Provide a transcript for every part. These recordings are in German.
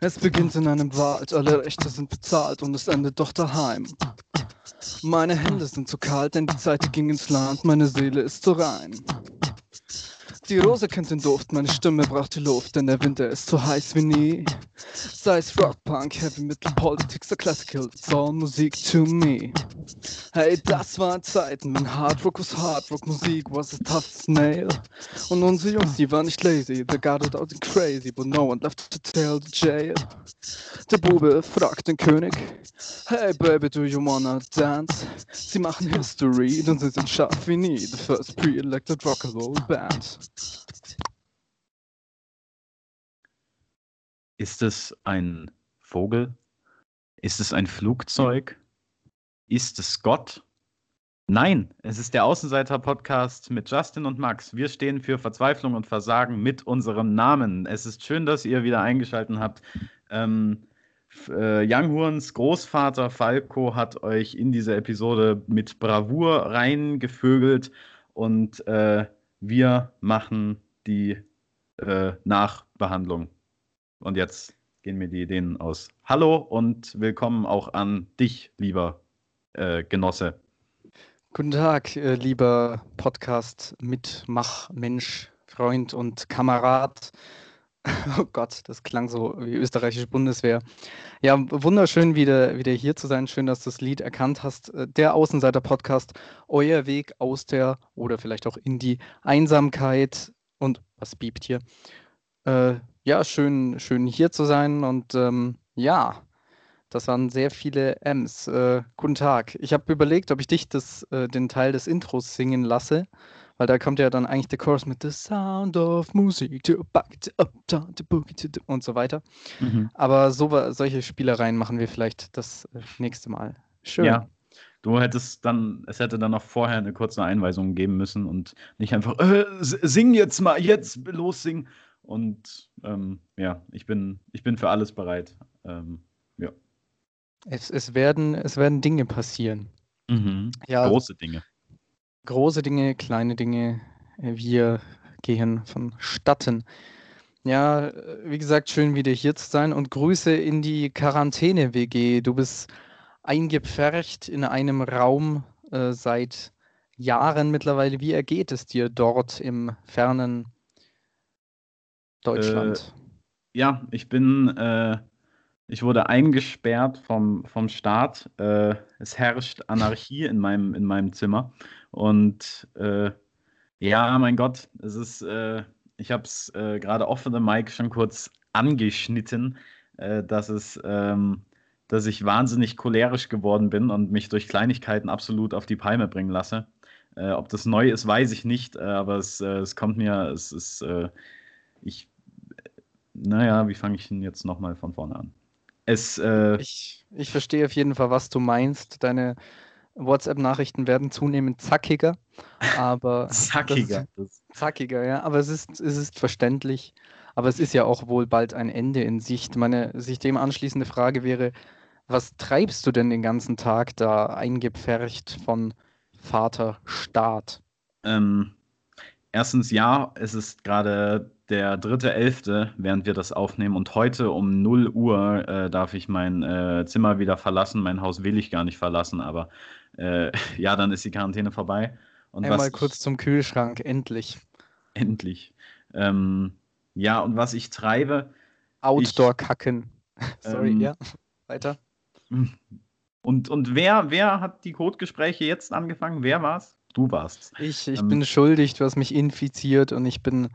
Es beginnt in einem Wald, alle Rechte sind bezahlt und es endet doch daheim. Meine Hände sind zu kalt, denn die Zeit ging ins Land, meine Seele ist zu rein. Die Rose kennt den Duft, meine Stimme braucht die Luft, denn der Winter ist so heiß wie nie. Sei es Rock, Punk, Heavy Metal, Politics oder Classical, it's all Musik to me. Hey, das waren Zeiten, wenn Hard Rock was Hard Rock, Musik was a tough snail. Und unsere Jungs, die waren nicht lazy, they got it out and crazy, but no one left to tell the jail. Der Bube fragt den König, hey baby, do you wanna dance? Sie machen History, denn sie sind scharf wie nie, the first pre-elected rock'n'roll band. Ist es ein Vogel? Ist es ein Flugzeug? Ist es Gott? Nein, es ist der Außenseiter-Podcast mit Justin und Max. Wir stehen für Verzweiflung und Versagen mit unserem Namen. Es ist schön, dass ihr wieder eingeschaltet habt. Ähm, äh, Young Horns Großvater Falco hat euch in diese Episode mit Bravour reingevögelt und äh, wir machen die äh, Nachbehandlung. Und jetzt gehen mir die Ideen aus. Hallo und willkommen auch an dich, lieber äh, Genosse. Guten Tag, äh, lieber Podcast-Mitmach-Mensch, Freund und Kamerad. Oh Gott, das klang so wie österreichische Bundeswehr. Ja, wunderschön wieder, wieder hier zu sein. Schön, dass du das Lied erkannt hast. Äh, der Außenseiter-Podcast, euer Weg aus der oder vielleicht auch in die Einsamkeit. Und was biebt hier? Äh, ja, schön, schön hier zu sein. Und ähm, ja, das waren sehr viele M's. Äh, guten Tag. Ich habe überlegt, ob ich dich das, äh, den Teil des Intros singen lasse, weil da kommt ja dann eigentlich der Chorus mit The Sound of Music to back to up, down to boogie to und so weiter. Mhm. Aber so, solche Spielereien machen wir vielleicht das äh, nächste Mal. Schön. Ja. Du hättest dann, es hätte dann noch vorher eine kurze Einweisung geben müssen und nicht einfach, äh, sing jetzt mal, jetzt los sing. Und ähm, ja, ich bin, ich bin für alles bereit. Ähm, ja. Es, es, werden, es werden Dinge passieren. Mhm. Ja, Große Dinge. Große Dinge, kleine Dinge. äh, Wir gehen vonstatten. Ja, äh, wie gesagt, schön wieder hier zu sein und Grüße in die Quarantäne-WG. Du bist eingepfercht in einem Raum äh, seit Jahren mittlerweile. Wie ergeht es dir dort im fernen Deutschland? Ja, ich bin, äh, ich wurde eingesperrt vom, vom Staat. Äh, es herrscht Anarchie in meinem, in meinem Zimmer. Und äh, ja, mein Gott, es ist, äh, ich habe es äh, gerade off the mic schon kurz angeschnitten, äh, dass es, ähm, dass ich wahnsinnig cholerisch geworden bin und mich durch Kleinigkeiten absolut auf die Palme bringen lasse. Äh, ob das neu ist, weiß ich nicht, äh, aber es, äh, es kommt mir, es ist, äh, ich, naja, wie fange ich denn jetzt nochmal von vorne an? Es, äh, Ich, ich verstehe auf jeden Fall, was du meinst. Deine WhatsApp-Nachrichten werden zunehmend zackiger, aber zackiger. Das, zackiger, ja, aber es ist, es ist verständlich. Aber es ist ja auch wohl bald ein Ende in Sicht. Meine sich dem anschließende Frage wäre, was treibst du denn den ganzen Tag da eingepfercht von Vater Staat? ähm, erstens, ja, es ist gerade der dritte Elfte, während wir das aufnehmen. Und heute um 0 Uhr äh, darf ich mein äh, Zimmer wieder verlassen. Mein Haus will ich gar nicht verlassen, aber äh, ja, dann ist die Quarantäne vorbei. Und Einmal was kurz zum Kühlschrank, endlich. endlich. Ähm, ja, und was ich treibe, Outdoor-Kacken. Sorry, Ähm, ja. Weiter. und, und wer, wer hat die Codegespräche jetzt angefangen? Wer war's? Du warst. Ich, ich Ähm, bin schuldig, du hast mich infiziert und ich bin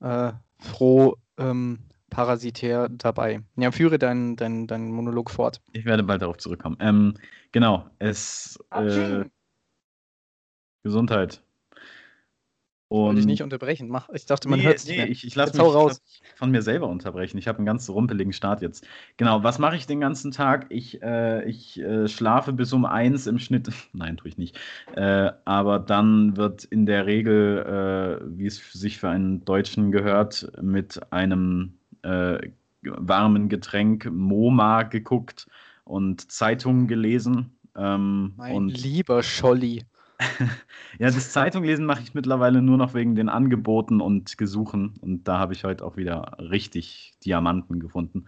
äh, froh, ähm, parasitär dabei. Ja, führe deinen dein, dein Monolog fort. Ich werde bald darauf zurückkommen. Ähm, genau, es. Äh, Atsching. Gesundheit. Wollte ich Und nicht unterbrechen. Mach, ich dachte, man Nee, hört es nee, nicht mehr. ich, ich lasse mich, raus. lass von mir selber unterbrechen. Ich habe einen ganz rumpeligen Start jetzt. Genau, was mache ich den ganzen Tag? Ich, äh, ich äh, schlafe bis um eins im Schnitt. Nein, tue ich nicht. Äh, aber dann wird in der Regel, äh, wie es sich für einen Deutschen gehört, mit einem äh, warmen Getränk MoMA geguckt und Zeitungen gelesen. Ähm, Mein und lieber Scholli. ja, das Zeitunglesen mache ich mittlerweile nur noch wegen den Angeboten und Gesuchen. Und da habe ich heute auch wieder richtig Diamanten gefunden.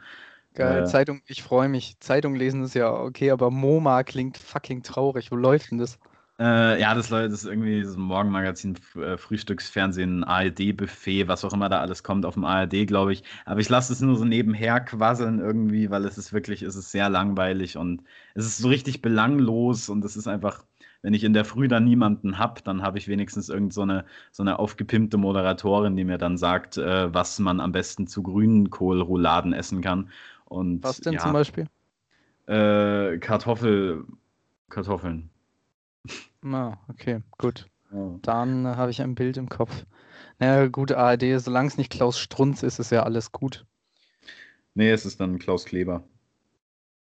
Geil, Äh, Zeitung, ich freue mich. Zeitung lesen ist ja okay, aber MoMA klingt fucking traurig. Wo läuft denn das? Äh, ja, das, Leute, das ist irgendwie das Morgenmagazin, F- äh, Frühstücksfernsehen, ARD-Buffet, was auch immer da alles kommt auf dem ARD, glaube ich. Aber ich lasse es nur so nebenher quasseln irgendwie, weil es ist wirklich, es ist sehr langweilig und es ist so richtig belanglos und es ist einfach, wenn ich in der Früh dann niemanden habe, dann habe ich wenigstens irgend so eine, so eine aufgepimpte Moderatorin, die mir dann sagt, äh, was man am besten zu Grünkohlrouladen essen kann. Und Was denn ja, zum Beispiel? Äh, Kartoffel, Kartoffeln. Na, okay, gut. Ja. Dann äh, habe ich ein Bild im Kopf. Naja, gut, ARD, solange es nicht Klaus Strunz ist, ist ja alles gut. Nee, es ist dann Klaus Kleber.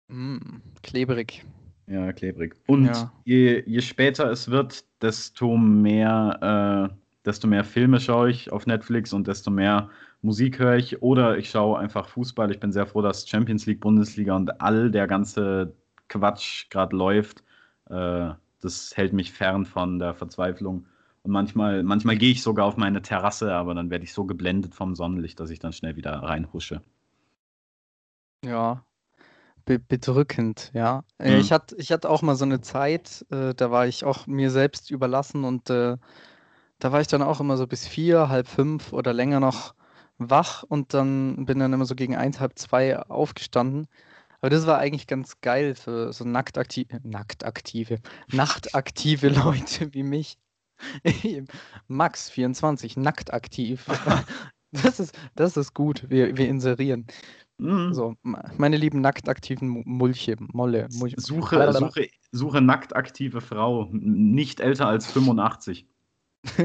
Mm, klebrig. Ja, klebrig. Und Ja. je, je später es wird, desto mehr, äh, desto mehr Filme schaue ich auf Netflix und desto mehr Musik höre ich. Oder ich schaue einfach Fußball. Ich bin sehr froh, dass Champions League, Bundesliga und all der ganze Quatsch gerade läuft. Äh, das hält mich fern von der Verzweiflung. Und manchmal, manchmal gehe ich sogar auf meine Terrasse, aber dann werde ich so geblendet vom Sonnenlicht, dass ich dann schnell wieder reinhusche. Ja, be bedrückend, ja. Äh, Mhm. Ich hatte, ich hatte auch mal so eine Zeit, äh, da war ich auch mir selbst überlassen und äh, da war ich dann auch immer so bis vier, halb fünf oder länger noch wach und dann bin dann immer so gegen eins, halb zwei aufgestanden. Aber das war eigentlich ganz geil für so nacktaktive, nacktaktive, nachtaktive Leute wie mich. Max 24, nacktaktiv. Das ist, das ist gut. Wir, wir inserieren. Mhm. So, meine lieben nacktaktiven Mu- Mulche, Molle, Mul Suche, Blablabla. suche, suche nackt aktive Frau, nicht älter als 85,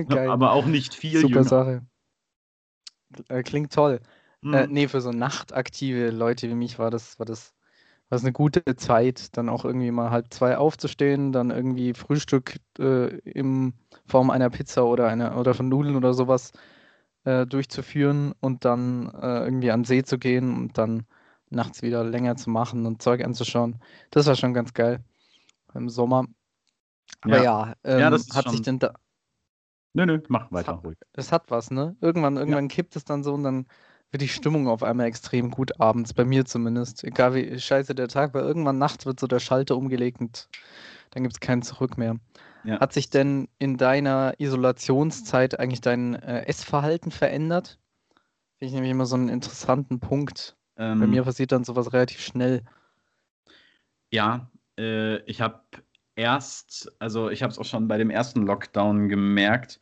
Geil, aber auch nicht viel super jünger. Sache. Äh, Klingt toll. Mhm. Äh, nee, für so nachtaktive Leute wie mich war das, war das, das eine gute Zeit, dann auch irgendwie mal halb zwei aufzustehen, dann irgendwie Frühstück äh, in Form einer Pizza oder einer oder von Nudeln oder sowas äh, durchzuführen und dann äh, irgendwie an den See zu gehen und dann nachts wieder länger zu machen und Zeug anzuschauen. Das war schon ganz geil im Sommer. Aber ja, ähm, Ja, das ist hat sich schon- denn da, Nö, nö, mach weiter, hat- ruhig. das hat was, ne? Irgendwann, irgendwann kippt es dann so und dann wird die Stimmung auf einmal extrem gut abends, bei mir zumindest. Egal wie scheiße der Tag war, irgendwann nachts wird so der Schalter umgelegt und dann gibt es kein Zurück mehr. Ja. Hat sich denn in deiner Isolationszeit eigentlich dein äh, Essverhalten verändert? Finde ich nämlich immer so einen interessanten Punkt. Ähm, Bei mir passiert dann sowas relativ schnell. Ja, äh, ich habe erst, also ich habe es auch schon bei dem ersten Lockdown gemerkt,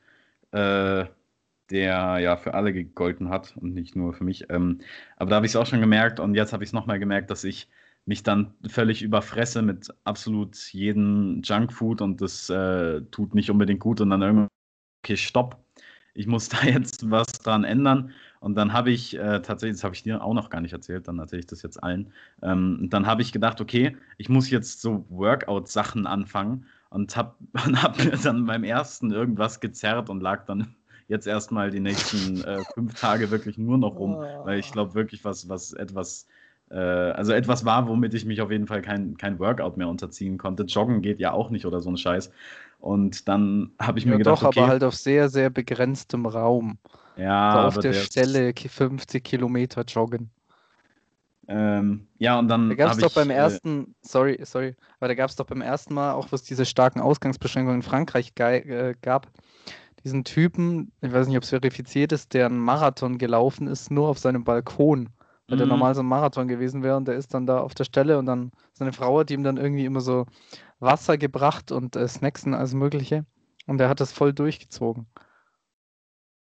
äh, der ja für alle gegolten hat und nicht nur für mich. Ähm, aber da habe ich es auch schon gemerkt und jetzt habe ich es nochmal gemerkt, dass ich mich dann völlig überfresse mit absolut jedem Junkfood und das äh, tut nicht unbedingt gut und dann irgendwann, okay, stopp, ich muss da jetzt was dran ändern. Und dann habe ich äh, tatsächlich, das habe ich dir auch noch gar nicht erzählt, dann erzähle ich das jetzt allen. Ähm, dann habe ich gedacht, okay, ich muss jetzt so Workout-Sachen anfangen und habe hab mir dann beim ersten irgendwas gezerrt und lag dann jetzt erstmal die nächsten äh, fünf Tage wirklich nur noch rum, weil ich glaube wirklich was, was etwas, äh, also etwas war, womit ich mich auf jeden Fall kein, kein Workout mehr unterziehen konnte. Joggen geht ja auch nicht oder so ein Scheiß. Und dann habe ich mir Ja, gedacht, doch, okay, aber halt auf sehr, sehr begrenztem Raum. ja, So auf aber der der- Stelle ki- 50 Kilometer joggen. Ähm, ja, und dann Da gab es doch ich, beim äh, ersten, sorry, sorry, aber da gab es doch beim ersten Mal, auch was diese starken Ausgangsbeschränkungen in Frankreich äh, gab, diesen Typen, ich weiß nicht, ob es verifiziert ist, der einen Marathon gelaufen ist, nur auf seinem Balkon, weil der Mhm. normal so ein Marathon gewesen wäre und der ist dann da auf der Stelle und dann seine Frau hat ihm dann irgendwie immer so Wasser gebracht und äh, Snacks und alles Mögliche und der hat das voll durchgezogen.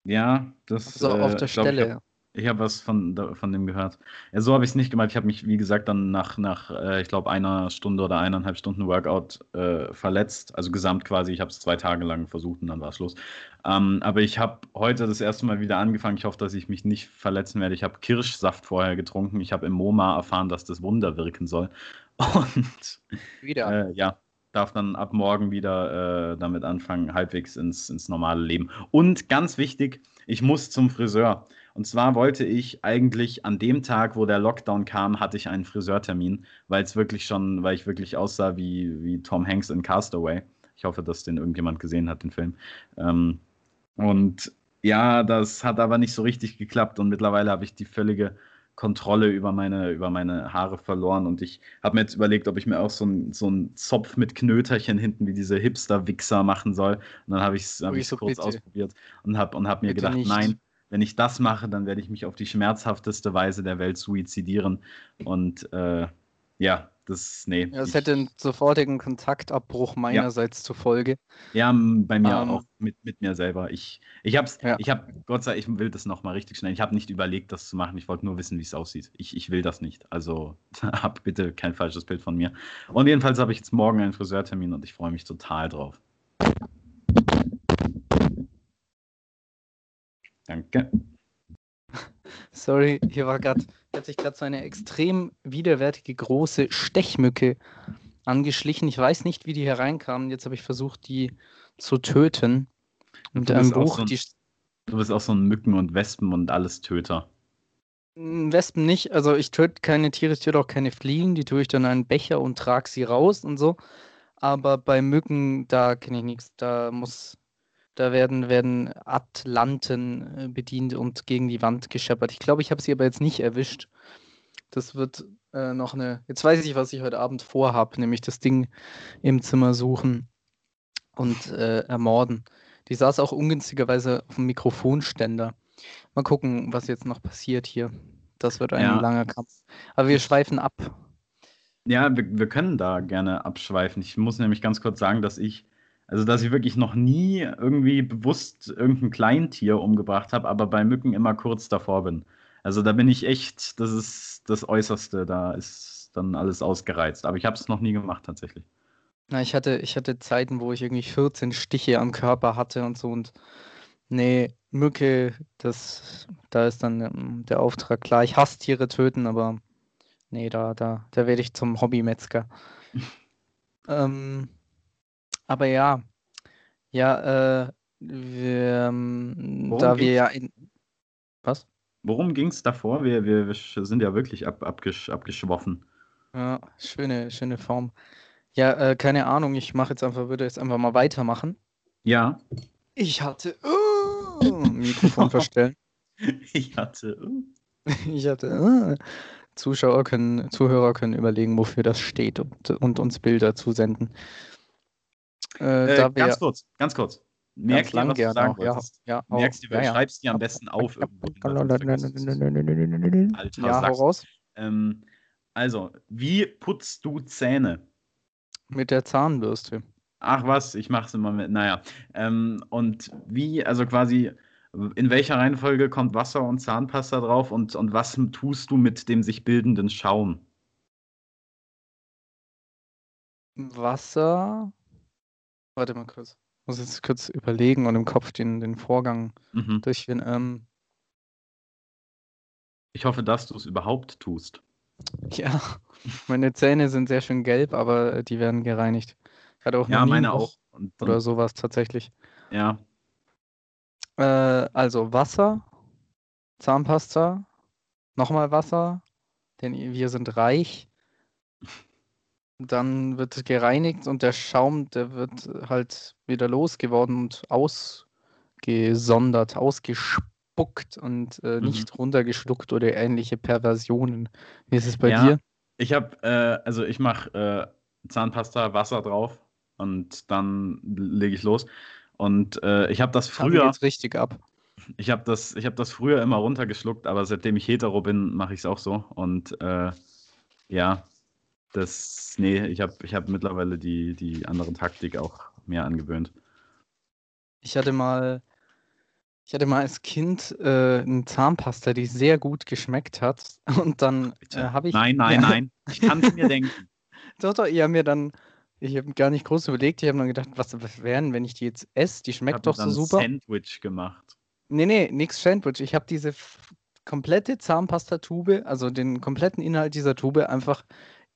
Ja, das So auf äh, der Stelle. Ich habe was von, von dem gehört. Ja, so habe ich es nicht gemacht. Ich habe mich, wie gesagt, dann nach, nach äh, ich glaube, einer Stunde oder eineinhalb Stunden Workout äh, verletzt. Also gesamt quasi. Ich habe es zwei Tage lang versucht und dann war es Schluss. Ähm, aber ich habe heute das erste Mal wieder angefangen. Ich hoffe, dass ich mich nicht verletzen werde. Ich habe Kirschsaft vorher getrunken. Ich habe im MoMA erfahren, dass das Wunder wirken soll. Und wieder. Äh, ja, darf dann ab morgen wieder äh, damit anfangen, halbwegs ins, ins normale Leben. Und ganz wichtig, ich muss zum Friseur. Und zwar wollte ich eigentlich an dem Tag, wo der Lockdown kam, hatte ich einen Friseurtermin, weil es wirklich schon, weil ich wirklich aussah wie, wie Tom Hanks in Castaway. Ich hoffe, dass den irgendjemand gesehen hat, den Film. Ähm, und ja, das hat aber nicht so richtig geklappt und mittlerweile habe ich die völlige Kontrolle über meine, über meine Haare verloren und ich habe mir jetzt überlegt, ob ich mir auch so einen so Zopf mit Knöterchen hinten wie diese Hipster-Wichser machen soll. Und dann habe ich es hab so kurz bitte. ausprobiert und habe und hab mir bitte gedacht, nicht. nein, wenn ich das mache, dann werde ich mich auf die schmerzhafteste Weise der Welt suizidieren. Und äh, ja, das, nee. Ja, es hätte einen sofortigen Kontaktabbruch meinerseits ja. zur Folge. Ja, bei mir um, ähm. auch mit, mit mir selber. Ich, ich hab's, ja. ich habe, Gott sei Dank, ich will das nochmal richtig schnell. Ich habe nicht überlegt, das zu machen. Ich wollte nur wissen, wie es aussieht. Ich, ich will das nicht. Also hab bitte kein falsches Bild von mir. Und jedenfalls habe ich jetzt morgen einen Friseurtermin und ich freue mich total drauf. Danke. Sorry, hier war gerade, hat sich gerade so eine extrem widerwärtige große Stechmücke angeschlichen. Ich weiß nicht, wie die hereinkamen. Jetzt habe ich versucht, die zu töten. Mit einem Buch. So ein, du bist auch so ein Mücken- und Wespen- und alles Töter. Hm, Wespen nicht. Also ich töte keine Tiere, ich töte auch keine Fliegen. Die tue ich dann in einen Becher und trage sie raus und so. Aber bei Mücken, da kenne ich nichts. Da muss da werden, werden Atlanten äh, bedient und gegen die Wand gescheppert. Ich glaube, ich habe sie aber jetzt nicht erwischt. Das wird äh, noch eine. Jetzt weiß ich, was ich heute Abend vorhabe, nämlich das Ding im Zimmer suchen und äh, ermorden. Die saß auch ungünstigerweise auf dem Mikrofonständer. Mal gucken, was jetzt noch passiert hier. Das wird ein ja. langer Kampf. Aber wir schweifen ab. Ja, wir, wir können da gerne abschweifen. Ich muss nämlich ganz kurz sagen, dass ich also, dass ich wirklich noch nie irgendwie bewusst irgendein Kleintier umgebracht habe, aber bei Mücken immer kurz davor bin. Also, da bin ich echt, das ist das Äußerste, da ist dann alles ausgereizt. Aber ich habe es noch nie gemacht, tatsächlich. Na, ich hatte, ich hatte Zeiten, wo ich irgendwie 14 Stiche am Körper hatte und so und nee, Mücke, das, da ist dann ähm, der Auftrag klar. Ich hasse Tiere töten, aber nee, da, da, da werde ich zum Hobbymetzger. ähm, aber ja, ja, äh, wir, ähm, da wir ja in. Was? Worum ging es davor? Wir, wir, wir sind ja wirklich ab, abgesch, abgeschwoffen. Ja, schöne, schöne Form. Ja, äh, keine Ahnung, ich mache jetzt einfach, würde jetzt einfach mal weitermachen. Ja. Ich hatte uh, Mikrofon verstellen. ich hatte. Uh. ich hatte. Uh. Zuschauer können, Zuhörer können überlegen, wofür das steht und, und uns Bilder zusenden. Äh, äh, ganz kurz, ganz kurz. Merk dir, was du sagen auch, ja, ja, Merkst dir, ja, ja. schreibst dir am besten auf. Alter, ja, hau raus. Ähm, also, wie putzt du Zähne? Mit der Zahnbürste. Ach was, ich mach's immer mit, naja. Ähm, und wie, also quasi, in welcher Reihenfolge kommt Wasser und Zahnpasta drauf und, und was tust du mit dem sich bildenden Schaum? Wasser, Warte mal kurz. Ich muss jetzt kurz überlegen und im Kopf den, den Vorgang mhm. durchführen. Ähm, ich hoffe, dass du es überhaupt tust. Ja, meine Zähne sind sehr schön gelb, aber die werden gereinigt. Hatte auch ja, meine auch. Und, oder sowas tatsächlich. Ja. Äh, also Wasser, Zahnpasta, nochmal Wasser, denn wir sind reich. Dann wird gereinigt und der Schaum, der wird halt wieder losgeworden und ausgesondert, ausgespuckt und äh, mhm. nicht runtergeschluckt oder ähnliche Perversionen. Wie ist es bei ja, dir? Ich habe, äh, also ich mache äh, Zahnpasta, Wasser drauf und dann lege ich los. Und äh, ich habe das früher. Jetzt richtig ab. Ich habe das, hab das früher immer runtergeschluckt, aber seitdem ich hetero bin, mache ich es auch so. Und äh, ja, das, nee, ich habe ich hab mittlerweile die, die andere Taktik auch mehr angewöhnt. Ich hatte mal, Ich hatte mal als Kind äh, eine Zahnpasta, die sehr gut geschmeckt hat. Und dann äh, habe ich. Nein, nein, Ja. nein. Ich kann es mir denken. Doch, doch, ich habe mir dann. Ich habe gar nicht groß überlegt. Ich habe dann gedacht, was was wären, wenn ich die jetzt esse? Die schmeckt habe doch so dann super. Sandwich gemacht. Nee, nee, nix Sandwich. Ich habe diese komplette Zahnpastatube, also den kompletten Inhalt dieser Tube, einfach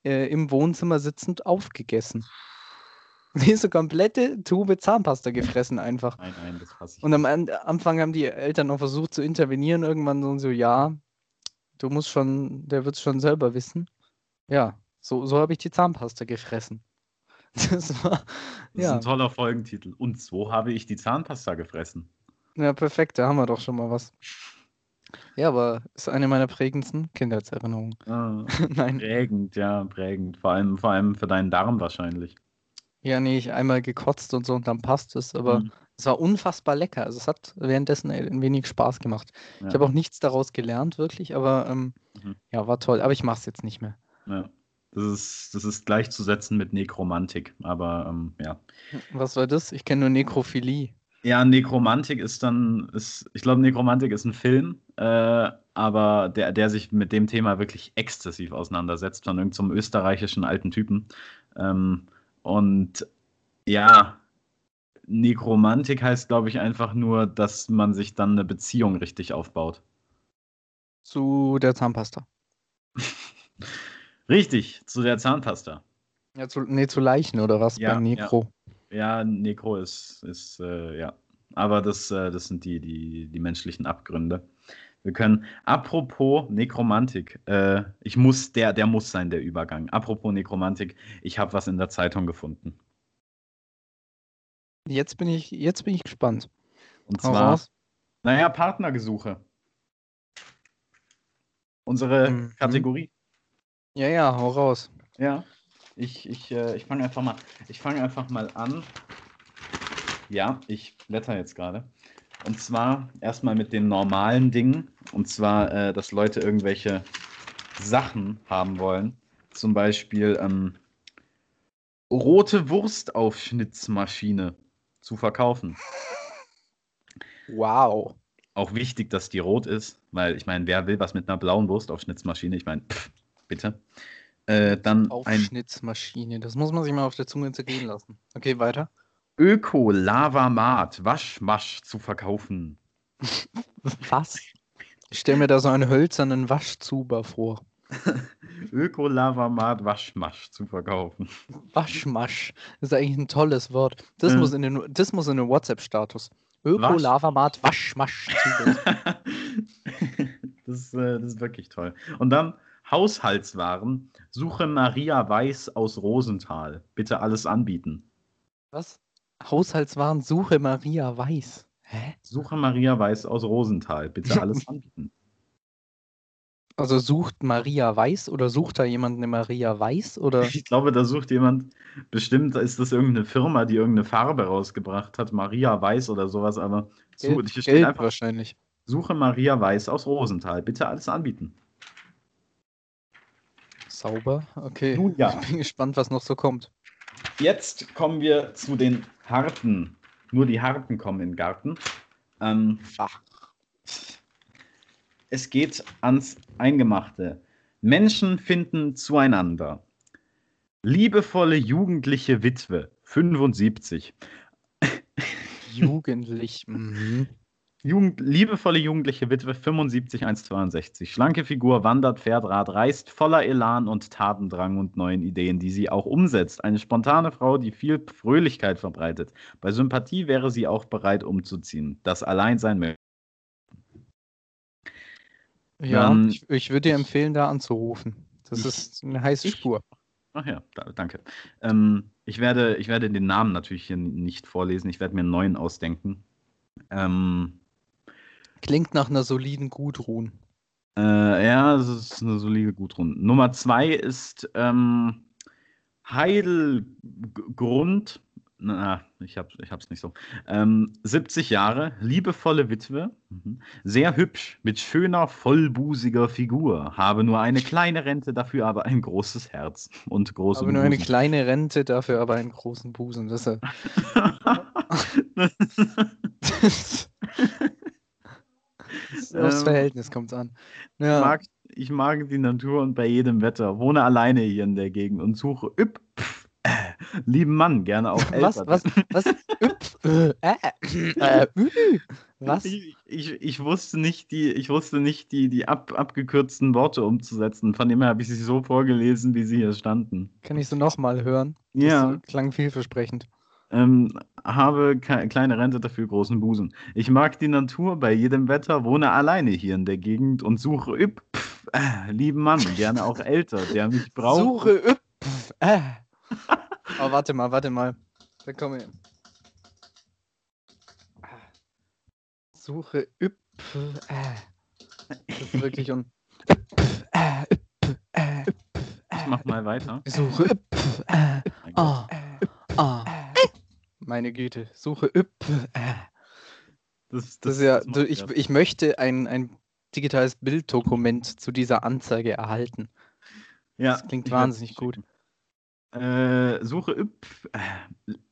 äh, im Wohnzimmer sitzend aufgegessen. Diese komplette Tube Zahnpasta gefressen einfach. Nein, nein, das ich Und am An- Anfang haben die Eltern noch versucht zu intervenieren. Irgendwann so, so ja, du musst schon, der wird es schon selber wissen. Ja, so, so habe ich die Zahnpasta gefressen. Das war, Das ist ja, ein toller Folgentitel. Und so habe ich die Zahnpasta gefressen. ja, perfekt, da haben wir doch schon mal was. Ja, aber ist eine meiner prägendsten Kindheitserinnerungen. Ah, Nein, prägend, ja, prägend. Vor allem, vor allem für deinen Darm wahrscheinlich. ja, nee, ich einmal gekotzt und so und dann passt es, aber Mhm. es war unfassbar lecker. Also es hat währenddessen ein wenig Spaß gemacht. Ich Ja, habe auch nichts daraus gelernt, wirklich, aber ähm, Mhm. ja, war toll. Aber ich mache es jetzt nicht mehr. ja. Das ist, das ist gleichzusetzen mit Nekromantik, aber ähm, ja. Was war das? Ich kenne nur Nekrophilie. Ja, Nekromantik ist dann, ist, ich glaube, Nekromantik ist ein Film, äh, aber der, der sich mit dem Thema wirklich exzessiv auseinandersetzt, von irgendeinem österreichischen alten Typen. Ähm, und ja, Nekromantik heißt, glaube ich, einfach nur, dass man sich dann eine Beziehung richtig aufbaut. Zu der Zahnpasta. Richtig, zu der Zahnpasta. Ja, zu, nee, zu Leichen oder was Ja, beim Nekro. Ja, Nekro ist, ist äh, ja. Aber das, äh, das sind die, die, die menschlichen Abgründe. Wir können, apropos Nekromantik, äh, ich muss, der, der muss sein, der Übergang. Apropos Nekromantik, ich habe was in der Zeitung gefunden. Jetzt bin ich, jetzt bin ich gespannt. Und Hau zwar, raus. naja, Partnergesuche. Unsere Mhm. Kategorie. Ja, ja, hau raus. Ja, ich, ich, äh, ich fange einfach mal, ich fange einfach mal an. Ja, ich blätter jetzt gerade. Und zwar erstmal mit den normalen Dingen. Und zwar, äh, dass Leute irgendwelche Sachen haben wollen. Zum Beispiel ähm, rote Wurstaufschnitzmaschine zu verkaufen. Wow. Auch wichtig, dass die rot ist, weil ich meine, wer will was mit einer blauen Wurstaufschnitzmaschine? Ich meine, bitte. Äh, dann ein Aufschnitzmaschine. Das muss man sich mal auf der Zunge zergehen lassen. Okay, weiter. Öko-Lavamat Waschmasch zu verkaufen. Was? Ich stelle mir da so einen hölzernen Waschzuber vor. Öko-Lavamat Waschmasch zu verkaufen. Waschmasch. Das ist eigentlich ein tolles Wort. Das, Ja. muss, in den, das muss in den WhatsApp-Status. Öko-Lavamat Waschmasch. das, ist, äh, das ist wirklich toll. Und dann Haushaltswaren. Suche Maria Weiß aus Rosenthal. Bitte alles anbieten. Was? Haushaltswaren Suche Maria Weiß. Hä? Suche Maria Weiß aus Rosenthal. Bitte alles anbieten. Also sucht Maria Weiß oder sucht da jemand eine Maria Weiß oder? Ich glaube, da sucht jemand, bestimmt ist das irgendeine Firma, die irgendeine Farbe rausgebracht hat, Maria Weiß oder sowas, aber Gelb, steht Gelb einfach, wahrscheinlich. suche Maria Weiß aus Rosenthal, bitte alles anbieten. Sauber. Okay. Nun ja. Ich bin gespannt, was noch so kommt. Jetzt kommen wir zu den Harten. Nur die Harten kommen in den Garten. Ähm, Ach. es geht ans Eingemachte. Menschen finden zueinander. Liebevolle jugendliche Witwe, 75. Jugendlich. Mhm. Jugend, liebevolle jugendliche Witwe, 75, 1,62. Schlanke Figur, wandert, fährt Rad, reist voller Elan und Tatendrang und neuen Ideen, die sie auch umsetzt. Eine spontane Frau, die viel Fröhlichkeit verbreitet. Bei Sympathie wäre sie auch bereit umzuziehen. Das Alleinsein möchte. Ja, Dann- ich, ich würde dir empfehlen, da anzurufen. Das ist eine heiße? Spur. Ach ja, da, danke. Ähm, ich, werde, ich werde den Namen natürlich hier nicht vorlesen. Ich werde mir einen neuen ausdenken. Ähm, Klingt nach einer soliden Gudrun. Äh, ja, das ist eine solide Gudrun. Nummer zwei ist ähm, Heidelgrund. Na, ich, hab, ich hab's nicht so. Ähm, 70 Jahre, liebevolle Witwe, mhm. sehr hübsch, mit schöner, vollbusiger Figur, habe nur eine kleine Rente, dafür aber ein großes Herz und große Aber nur eine kleine Rente, dafür aber einen großen Busen. Das ist, Aufs Ähm, Verhältnis kommt's an. Ich, Ja. mag, ich mag die Natur und bei jedem Wetter. Wohne alleine hier in der Gegend und suche üpp, pf, äh, lieben Mann, gerne auch Was, älter. was, was? Üpf, äh, äh, äh, was? Ich, ich, ich wusste nicht, die, ich wusste nicht die, die ab, abgekürzten Worte umzusetzen. Von dem her habe ich sie so vorgelesen, wie sie hier standen. Kann ich so nochmal hören? Das Ja. klang vielversprechend. Ähm, habe kleine Rente dafür großen Busen. Ich mag die Natur bei jedem Wetter, wohne alleine hier in der Gegend und suche üpp, pf, äh, lieben Mann, gerne auch älter, der mich braucht. Suche Üpf, äh. Oh, warte mal, warte mal. Da komme ich. Suche Üpf, äh. Das ist wirklich un. Äh, Üpf, äh, Ich mach mal weiter. Suche Üpf, äh. Mein Gott. Meine Güte, suche Üpf, äh. Das, Das ist ja, du, ich, ich möchte ein, ein digitales Bilddokument zu dieser Anzeige erhalten. ja, das klingt wahnsinnig gut. Äh, suche üpp,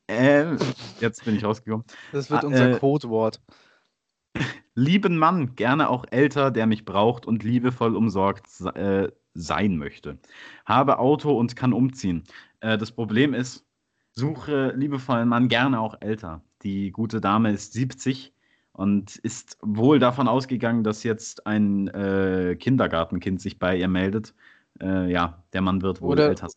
äh, äh, jetzt bin ich rausgekommen. Das wird Ah, unser äh, Codewort. Lieben Mann, gerne auch älter, der mich braucht und liebevoll umsorgt äh, sein möchte. Habe Auto und kann umziehen. Das Problem ist, suche liebevollen Mann gerne auch älter. Die gute Dame ist 70 und ist wohl davon ausgegangen, dass jetzt ein äh, Kindergartenkind sich bei ihr meldet. Äh, ja, der Mann wird wohl Oder- älter.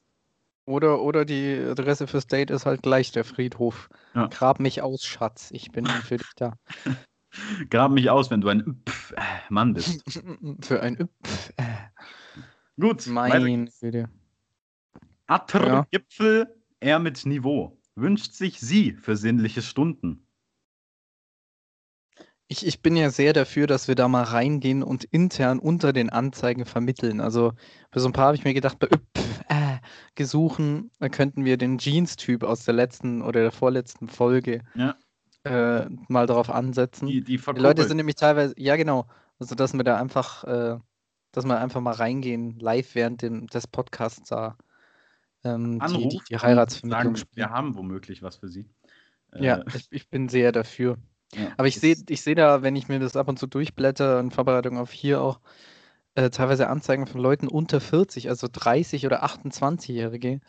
Oder, oder die Adresse fürs Date ist halt gleich der Friedhof. Ja. Grab mich aus, Schatz. Ich bin für dich da. Grab mich aus, wenn du ein Pff, äh, Mann bist. für ein Üpf. Äh, Gut, geht's. Güte. Attergipfel, er mit Niveau. Wünscht sich sie für sinnliche Stunden. Ich, ich bin ja sehr dafür, dass wir da mal reingehen und intern unter den Anzeigen vermitteln. Also bei so ein paar habe ich mir gedacht, bei Üpf, äh, gesuchen, da könnten wir den Jeans-Typ aus der letzten oder der vorletzten Folge Ja. äh, mal darauf ansetzen. Die, die Die Leute sind nämlich teilweise, ja genau, also dass wir da einfach, äh, dass wir einfach mal reingehen, live während dem, des Podcasts da ähm, die, die, die Heiratsvermittlung sagen, wir haben womöglich was für sie. Äh, Ja, ich, ich bin sehr dafür. ja. Aber ich sehe ich seh da, wenn ich mir das ab und zu durchblätter in Vorbereitung auf hier auch, äh, teilweise Anzeigen von Leuten unter 40, also 30 oder 28-Jährige.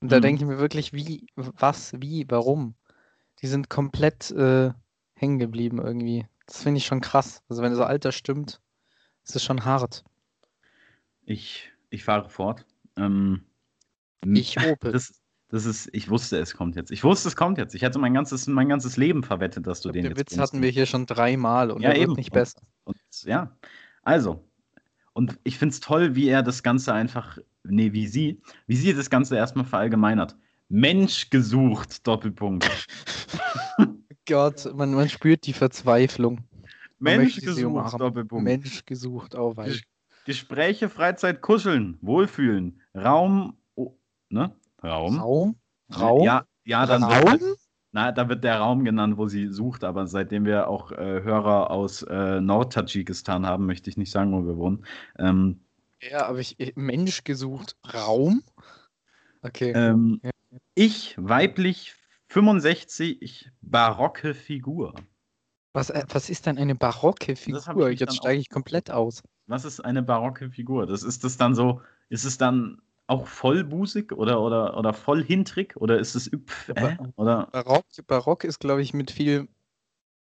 Und da Mhm. denke ich mir wirklich, wie, was, wie, warum? Die sind komplett äh, hängen geblieben irgendwie. Das finde ich schon krass. Also wenn das Alter stimmt, ist es schon hart. Ich, ich fahre fort. Ähm, Ich Opel. das, das ist, ich wusste, es kommt jetzt. Ich wusste, es kommt jetzt. Ich hätte mein ganzes, mein ganzes Leben verwettet, dass du den Den jetzt Witz bringst. hatten wir hier schon dreimal und Ja, er wird eben. nicht besser. Und ja, also. Und ich finde es toll, wie er das Ganze einfach, nee, wie sie, wie sie das Ganze erstmal verallgemeinert. Mensch gesucht, Doppelpunkt. Gott, man, man spürt die Verzweiflung. Man Mensch gesucht. Doppelpunkt. Mensch gesucht, oh wei. Ges- Gespräche, Freizeit, Kuscheln, Wohlfühlen, Raum, oh, ne? Raum? Raum? Raum? Ja, ja, dann Raum? Wird, na, da wird der Raum genannt, wo sie sucht, aber seitdem wir auch äh, Hörer aus äh, Nord-Tadschikistan haben, möchte ich nicht sagen, wo wir wohnen. Ähm, Ja, aber ich, Mensch gesucht. Raum? Okay. ähm, Ja. Ich, weiblich 65, barocke Figur. Was, äh, was ist denn eine barocke Figur? Jetzt steige ich komplett aus. Was ist eine barocke Figur? Das ist das dann so, ist es dann auch vollbusig oder, oder, oder vollhintrig oder ist es üpf, äh, oder Barock, Barock ist, glaube ich, mit viel,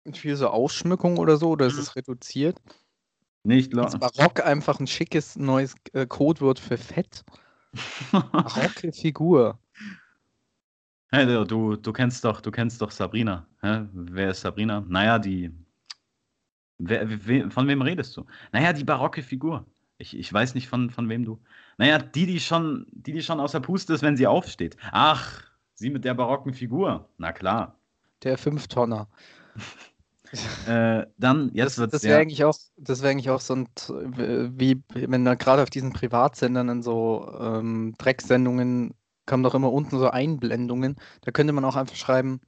mit viel so Ausschmückung oder so, oder ist Mhm. es reduziert? nee, ich Ist Barock einfach ein schickes neues äh, Codewort für Fett? Barocke Figur. hey, du, du, du kennst doch, du kennst doch Sabrina. Hä? Wer ist Sabrina? Naja, die. Wer, we, von wem redest du? Naja, die barocke Figur. Ich, ich weiß nicht, von, von wem du. Naja, die, die schon, die, die schon aus der Puste ist, wenn sie aufsteht. Ach, sie mit der barocken Figur. Na klar. Der Fünftonner. Äh, dann, jetzt Das, wird das wäre eigentlich auch, das wäre eigentlich auch so ein, wie, wenn da gerade auf diesen Privatsendern in so ähm, Drecksendungen kommen doch immer unten so Einblendungen. Da könnte man auch einfach schreiben,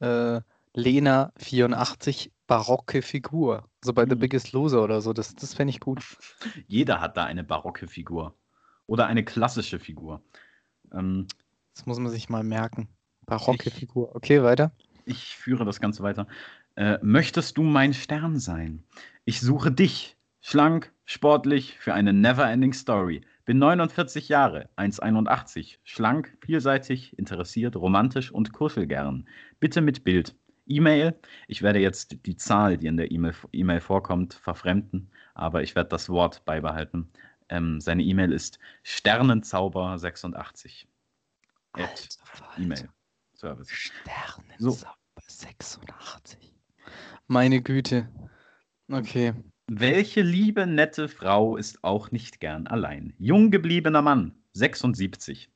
äh, Lena 84, barocke Figur. So bei The Hm. Biggest Loser oder so. Das, das fände ich gut. Jeder hat da eine barocke Figur. Oder eine klassische Figur. Ähm, Das muss man sich mal merken. Barocke Ich- Figur. Okay, weiter. ich führe das Ganze weiter. Äh, möchtest du mein Stern sein? Ich suche dich, schlank, sportlich, für eine never-ending Story. Bin 49 Jahre, 1,81, schlank, vielseitig, interessiert, romantisch und kuschelgern. Bitte mit Bild. E-Mail. Ich werde jetzt die Zahl, die in der E-Mail vorkommt, verfremden, aber ich werde das Wort beibehalten. Ähm, seine E-Mail ist Sternenzauber86. E-Mail. Service. Sternenzauber so. 86. Meine Güte. Okay. Welche liebe, nette Frau ist auch nicht gern allein? Jung gebliebener Mann, 76.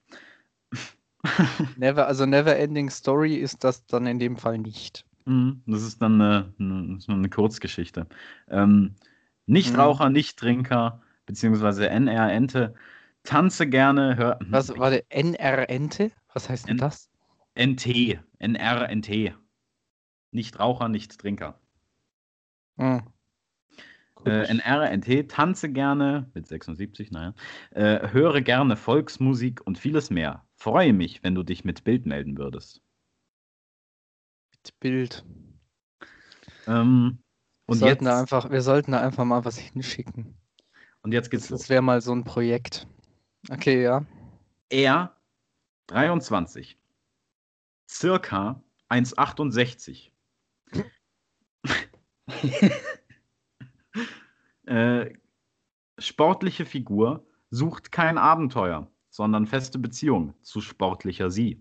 Never, also Never Ending Story ist das dann in dem Fall nicht. Mhm, das ist dann eine, eine, eine Kurzgeschichte. Ähm, Nichtraucher, mhm. Nichttrinker, beziehungsweise NR-Ente, tanze gerne, hör. Was war der NR-Ente? Was heißt denn das? NT, NR-NT. Nichtraucher, Nichttrinker. Mhm. Äh, NRNT, tanze gerne, mit 76, naja, äh, höre gerne Volksmusik und vieles mehr. Freue mich, wenn du dich mit Bild melden würdest. Mit Bild. Ähm, wir, sollten jetzt, einfach, wir sollten da einfach mal was hinschicken. Und jetzt geht's Das wäre mal so ein Projekt. Okay, ja. Er 23. Circa 1,68. Äh, sportliche Figur sucht kein Abenteuer, sondern feste Beziehung zu sportlicher sie.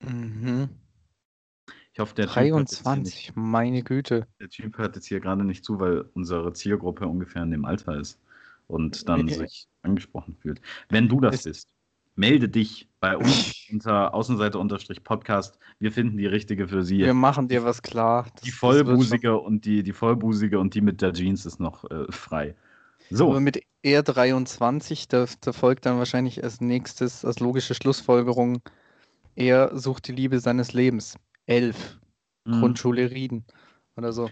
Mhm. Ich hoffe, der 23, nicht, meine Güte. Der Typ hört jetzt hier gerade nicht zu, weil unsere Zielgruppe ungefähr in dem Alter ist und dann sich angesprochen fühlt. Wenn du das ist, bist, melde dich bei uns unter Außenseite-Podcast. Wir finden die richtige für sie. Wir machen dir was klar. Das, die vollbusige und die, die vollbusige und die mit der Jeans ist noch äh, frei. So. Aber mit R23, da, da, folgt dann wahrscheinlich als nächstes, als logische Schlussfolgerung, er sucht die Liebe seines Lebens. Elf. Mhm. Grundschule Rieden oder so.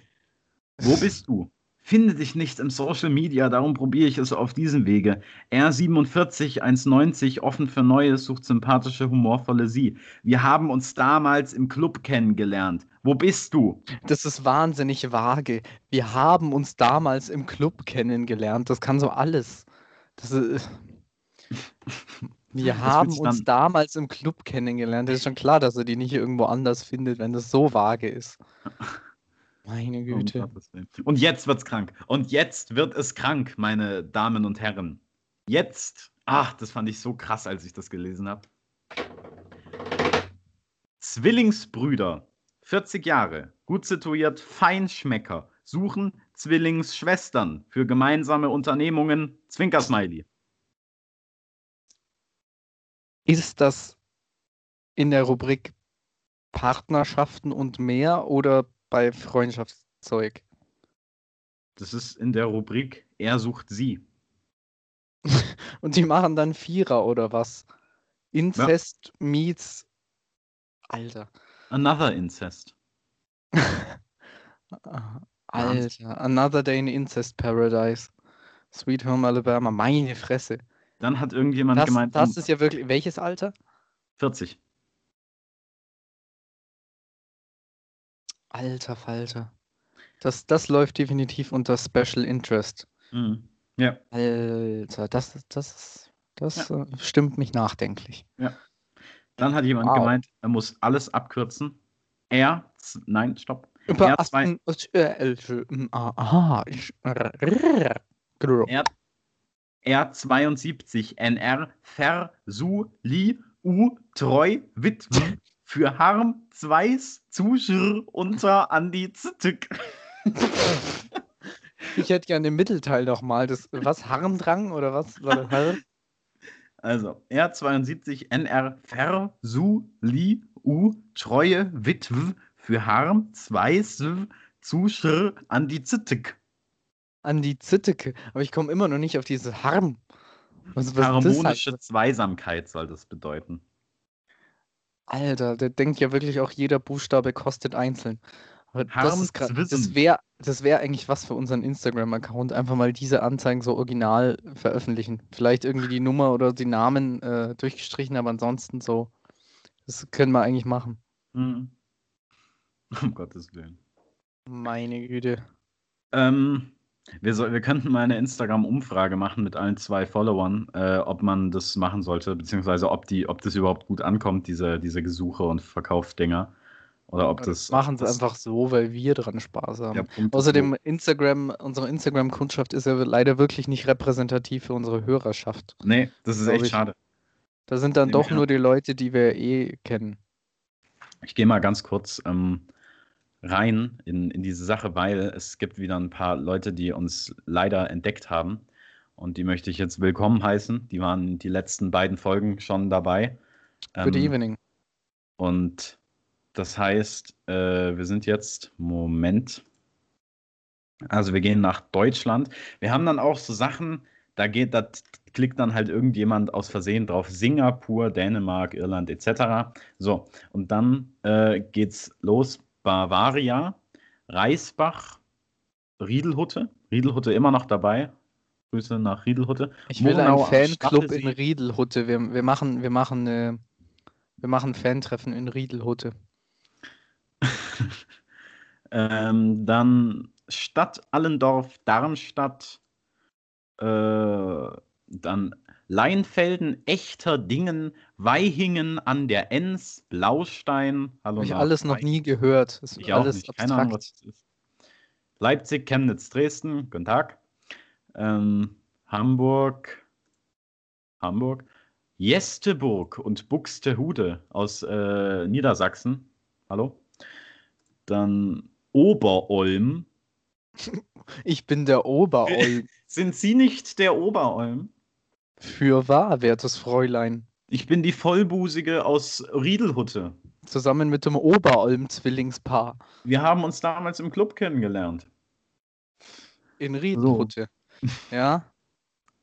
Wo bist du? finde dich nicht im Social Media, darum probiere ich es auf diesem Wege. R47, 1,90, offen für Neues, sucht sympathische, humorvolle Sie. Wir haben uns damals im Club kennengelernt. Wo bist du? Das ist wahnsinnig vage. Wir haben uns damals im Club kennengelernt. Das kann so alles. Das ist, wir haben uns damals im Club kennengelernt. Das ist schon klar, dass er die nicht irgendwo anders findet, wenn das so vage ist. Meine Güte. Und jetzt wird's krank. Und jetzt wird es krank, meine Damen und Herren. Jetzt. Ach, das fand ich so krass, als ich das gelesen habe. Zwillingsbrüder, 40 Jahre, gut situiert, Feinschmecker, suchen Zwillingsschwestern für gemeinsame Unternehmungen. Zwinkersmiley. Ist das in der Rubrik Partnerschaften und mehr oder bei Freundschaftszeug. Das ist in der Rubrik Er sucht sie. Und die machen dann Vierer oder was? Incest ja. meets. Alter. Another Incest. Alter. Another Day in Incest Paradise. Sweet Home Alabama. Meine Fresse. Dann hat irgendjemand das, gemeint. Das ist ja wirklich. Welches Alter? 40. Alter Falter. Das, das läuft definitiv unter Special Interest. Mhm. Ja. Alter, das, das, das ja. Äh, stimmt mich nachdenklich. Ja. Dann hat jemand wow. gemeint, er muss alles abkürzen. Er, nein, stopp. Er, zwei, aha, er, er 72 NR Ver Su Li U Treu Witwen für Harm, Zweis, Zuschr unter Andi Zittück. Ich hätte gerne den Mittelteil nochmal. Das, was? Harmdrang oder was? Also, R72 NR Ver Su Li U Treue Witw für Harm, Zweis, Zuschr Andi Zittück. Andi Zittück. Aber ich komme immer noch nicht auf diese Harm. Was, was Harmonische Zweisamkeit soll das bedeuten. Alter, der denkt ja wirklich auch, jeder Buchstabe kostet einzeln. Aber das ist das wäre das wär eigentlich was für unseren Instagram-Account, einfach mal diese Anzeigen so original veröffentlichen. Vielleicht irgendwie die Nummer oder die Namen äh, durchgestrichen, aber ansonsten so. Das können wir eigentlich machen. Mhm. Um Gottes Willen. Meine Güte. Ähm, wir, soll, wir könnten mal eine Instagram-Umfrage machen mit allen zwei Followern, äh, ob man das machen sollte, beziehungsweise ob, die, ob das überhaupt gut ankommt, diese, diese Gesuche und Verkaufsdinger. Oder ob das. Machen sie einfach so, weil wir dran Spaß haben. Ja, Außerdem, Instagram, unsere Instagram-Kundschaft ist ja leider wirklich nicht repräsentativ für unsere Hörerschaft. Nee, das ist echt ich. schade. Da sind dann Nee, doch ja. nur die Leute, die wir eh kennen. Ich gehe mal ganz kurz ähm, rein in, in diese Sache, weil es gibt wieder ein paar Leute, die uns leider entdeckt haben. Und die möchte ich jetzt willkommen heißen. Die waren die letzten beiden Folgen schon dabei. Good Ähm, evening. Und das heißt, äh, wir sind jetzt, Moment. Also wir gehen nach Deutschland. Wir haben dann auch so Sachen, da geht, da klickt dann halt irgendjemand aus Versehen drauf. Singapur, Dänemark, Irland etc. So, und dann äh, geht's los. Bavaria, Reisbach, Riedelhutte. Riedelhutte immer noch dabei. Grüße nach Riedelhutte. Ich will Murnau einen Fanclub in. Riedelhutte. Wir, wir machen, wir machen, äh, wir machen Fantreffen in Riedelhutte. ähm, dann Stadt Allendorf, Darmstadt, äh, dann Leinfelden, Echterdingen, Weihingen an der Enns, Blaustein. Hallo Habe ich alles noch nie gehört. Ist Ich auch alles nicht. Keine Ahnung, was das ist. Leipzig, Chemnitz, Dresden. Guten Tag. Ähm, Hamburg. Hamburg. Jesteburg und Buxtehude aus äh, Niedersachsen. Hallo. Dann Oberolm. Ich bin der Oberolm. Sind Sie nicht der Oberolm? Für wahr, wertes Fräulein. Ich bin die Vollbusige aus Riedelhutte. Zusammen mit dem Oberolm-Zwillingspaar Wir haben uns damals im Club kennengelernt. in Riedelhutte. Ja,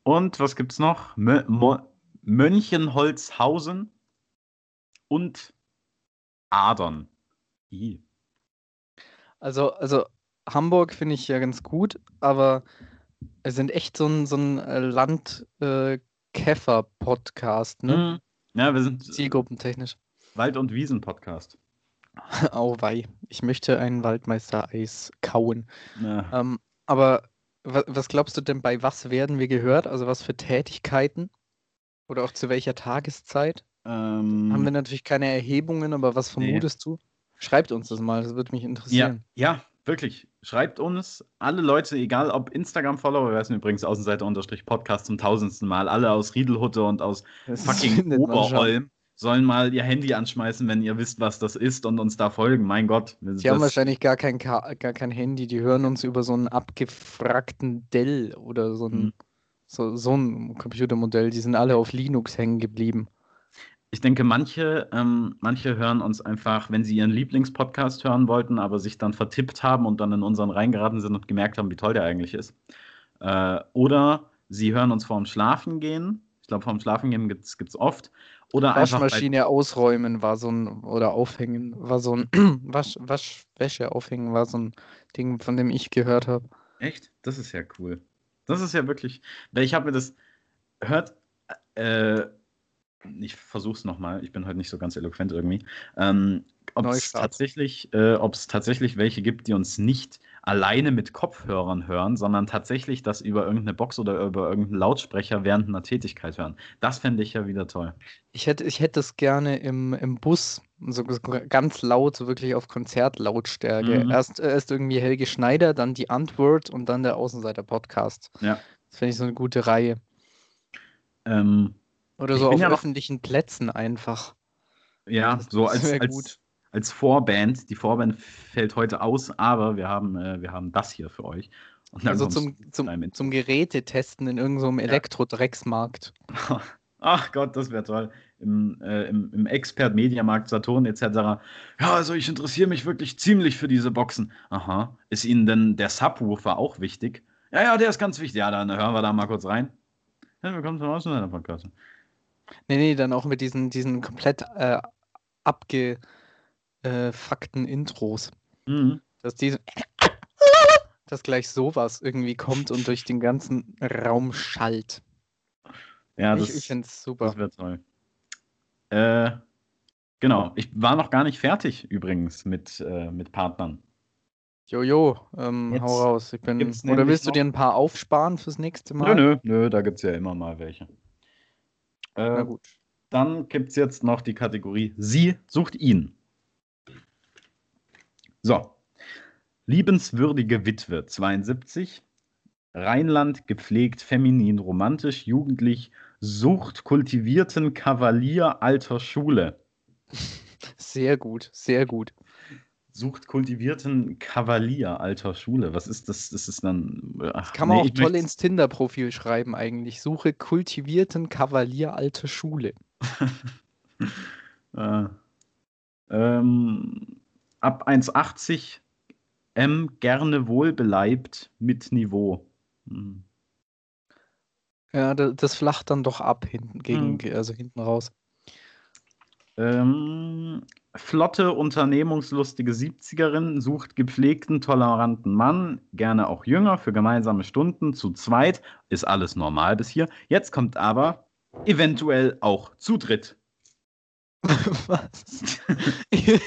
Und was gibt's noch? Mö Mo Mönchenholzhausen und Adern. I. also, also Hamburg finde ich ja ganz gut, aber sind echt so ein, so ein äh, Land-Käfer-Podcast, ne? Mhm. Ja, wir sind Zielgruppentechnisch. Wald- und Wiesen-Podcast. Auweih, ich möchte ein Waldmeister-Eis kauen. Ja. Ähm, aber wa was glaubst du denn, bei was werden wir gehört? Also was für Tätigkeiten? Oder auch zu welcher Tageszeit? Ähm, Haben wir natürlich keine Erhebungen, aber was Nee. vermutest du? Schreibt uns das mal, das würde mich ja, interessieren. ja, wirklich. Schreibt uns, alle Leute, egal ob Instagram-Follower, wir heißen übrigens Außenseiter-Podcast zum tausendsten Mal, alle aus Riedelhutte und aus Das fucking. Oberolm sollen mal ihr Handy anschmeißen, wenn ihr wisst, was das ist und uns da folgen. Mein Gott. Die haben wahrscheinlich gar kein, Ka gar kein Handy, die hören uns über so einen abgefragten Dell oder so ein, Mhm. so, so ein Computermodell. Die sind alle auf Linux hängen geblieben. Ich denke, manche, ähm, manche hören uns einfach, wenn sie ihren Lieblingspodcast hören wollten, aber sich dann vertippt haben und dann in unseren reingeraten sind und gemerkt haben, wie toll der eigentlich ist. Äh, oder sie hören uns vorm Schlafengehen. Ich glaube, vorm Schlafengehen gibt es oft. Oder einfach bei, Waschmaschine ausräumen war so ein, oder aufhängen, war so ein, Wasch, Waschwäsche aufhängen war so ein Ding, von dem ich gehört habe. Echt? Das ist ja cool. Das ist ja wirklich. Weil ich habe mir das. Hört. Äh, ich versuche es nochmal. Ich bin heute nicht so ganz eloquent irgendwie. Ähm, ob es tatsächlich, äh, tatsächlich welche gibt, die uns nicht alleine mit Kopfhörern hören, sondern tatsächlich das über irgendeine Box oder über irgendeinen Lautsprecher während einer Tätigkeit hören. Das fände ich ja wieder toll. Ich hätte, ich hätte es gerne im, im Bus, so so ganz laut, so wirklich auf Konzertlautstärke. Mhm. Erst, erst irgendwie Helge Schneider, dann die Antwort und dann der Außenseiter-Podcast. Ja. Das finde ich so eine gute Reihe. Ähm, Oder so auf ja noch- öffentlichen Plätzen einfach. Ja, Das- so das als, als, als Vorband. Die Vorband fällt heute aus, aber wir haben, äh, wir haben das hier für euch. Also zum, zum, zum Gerätetesten in irgendeinem Elektrodrecksmarkt. Ach Gott, das wäre toll. Im, äh, im, im Expert Mediamarkt Saturn etc. Ja, also ich interessiere mich wirklich ziemlich für diese Boxen. Aha. Ist Ihnen denn der Subwoofer auch wichtig? Ja, ja, der ist ganz wichtig. Ja, dann hören wir da mal kurz rein. Ja, willkommen zum Außenseiter-Podcast. Nee, nee, dann auch mit diesen, diesen komplett äh, abgefuckten Intros. Mhm. Dass diese dass gleich sowas irgendwie kommt und durch den ganzen Raum schallt. Ja, ich das, ich finde es das super. wäre toll. Äh, genau. Ich war noch gar nicht fertig übrigens mit, äh, mit Partnern. Jojo, ähm, Jetzt hau raus. Ich bin, oder willst du dir ein paar aufsparen fürs nächste Nö, Mal? nö, nö, da gibt es ja immer mal welche. Na Äh, gut. dann gibt es jetzt noch die Kategorie Sie sucht ihn. So. Liebenswürdige Witwe 72. Rheinland gepflegt, feminin, romantisch, jugendlich, sucht kultivierten Kavalier alter Schule. Sehr gut, sehr gut. Sucht kultivierten Kavalier alter Schule. Was ist das? Das ist dann. Ach, Kann man nee, auch toll ins Tinder-Profil schreiben eigentlich. Suche kultivierten Kavalier alte Schule. Äh, ähm, ab 1,80 M gerne wohlbeleibt mit Niveau. Hm. Ja, da- das flacht dann doch ab hinten gegen, Mhm. also hinten raus. Ähm, flotte, unternehmungslustige 70erin sucht gepflegten, toleranten Mann, gerne auch jünger, für gemeinsame Stunden, zu zweit. Ist alles normal bis hier. Jetzt kommt aber eventuell auch zu dritt. Was?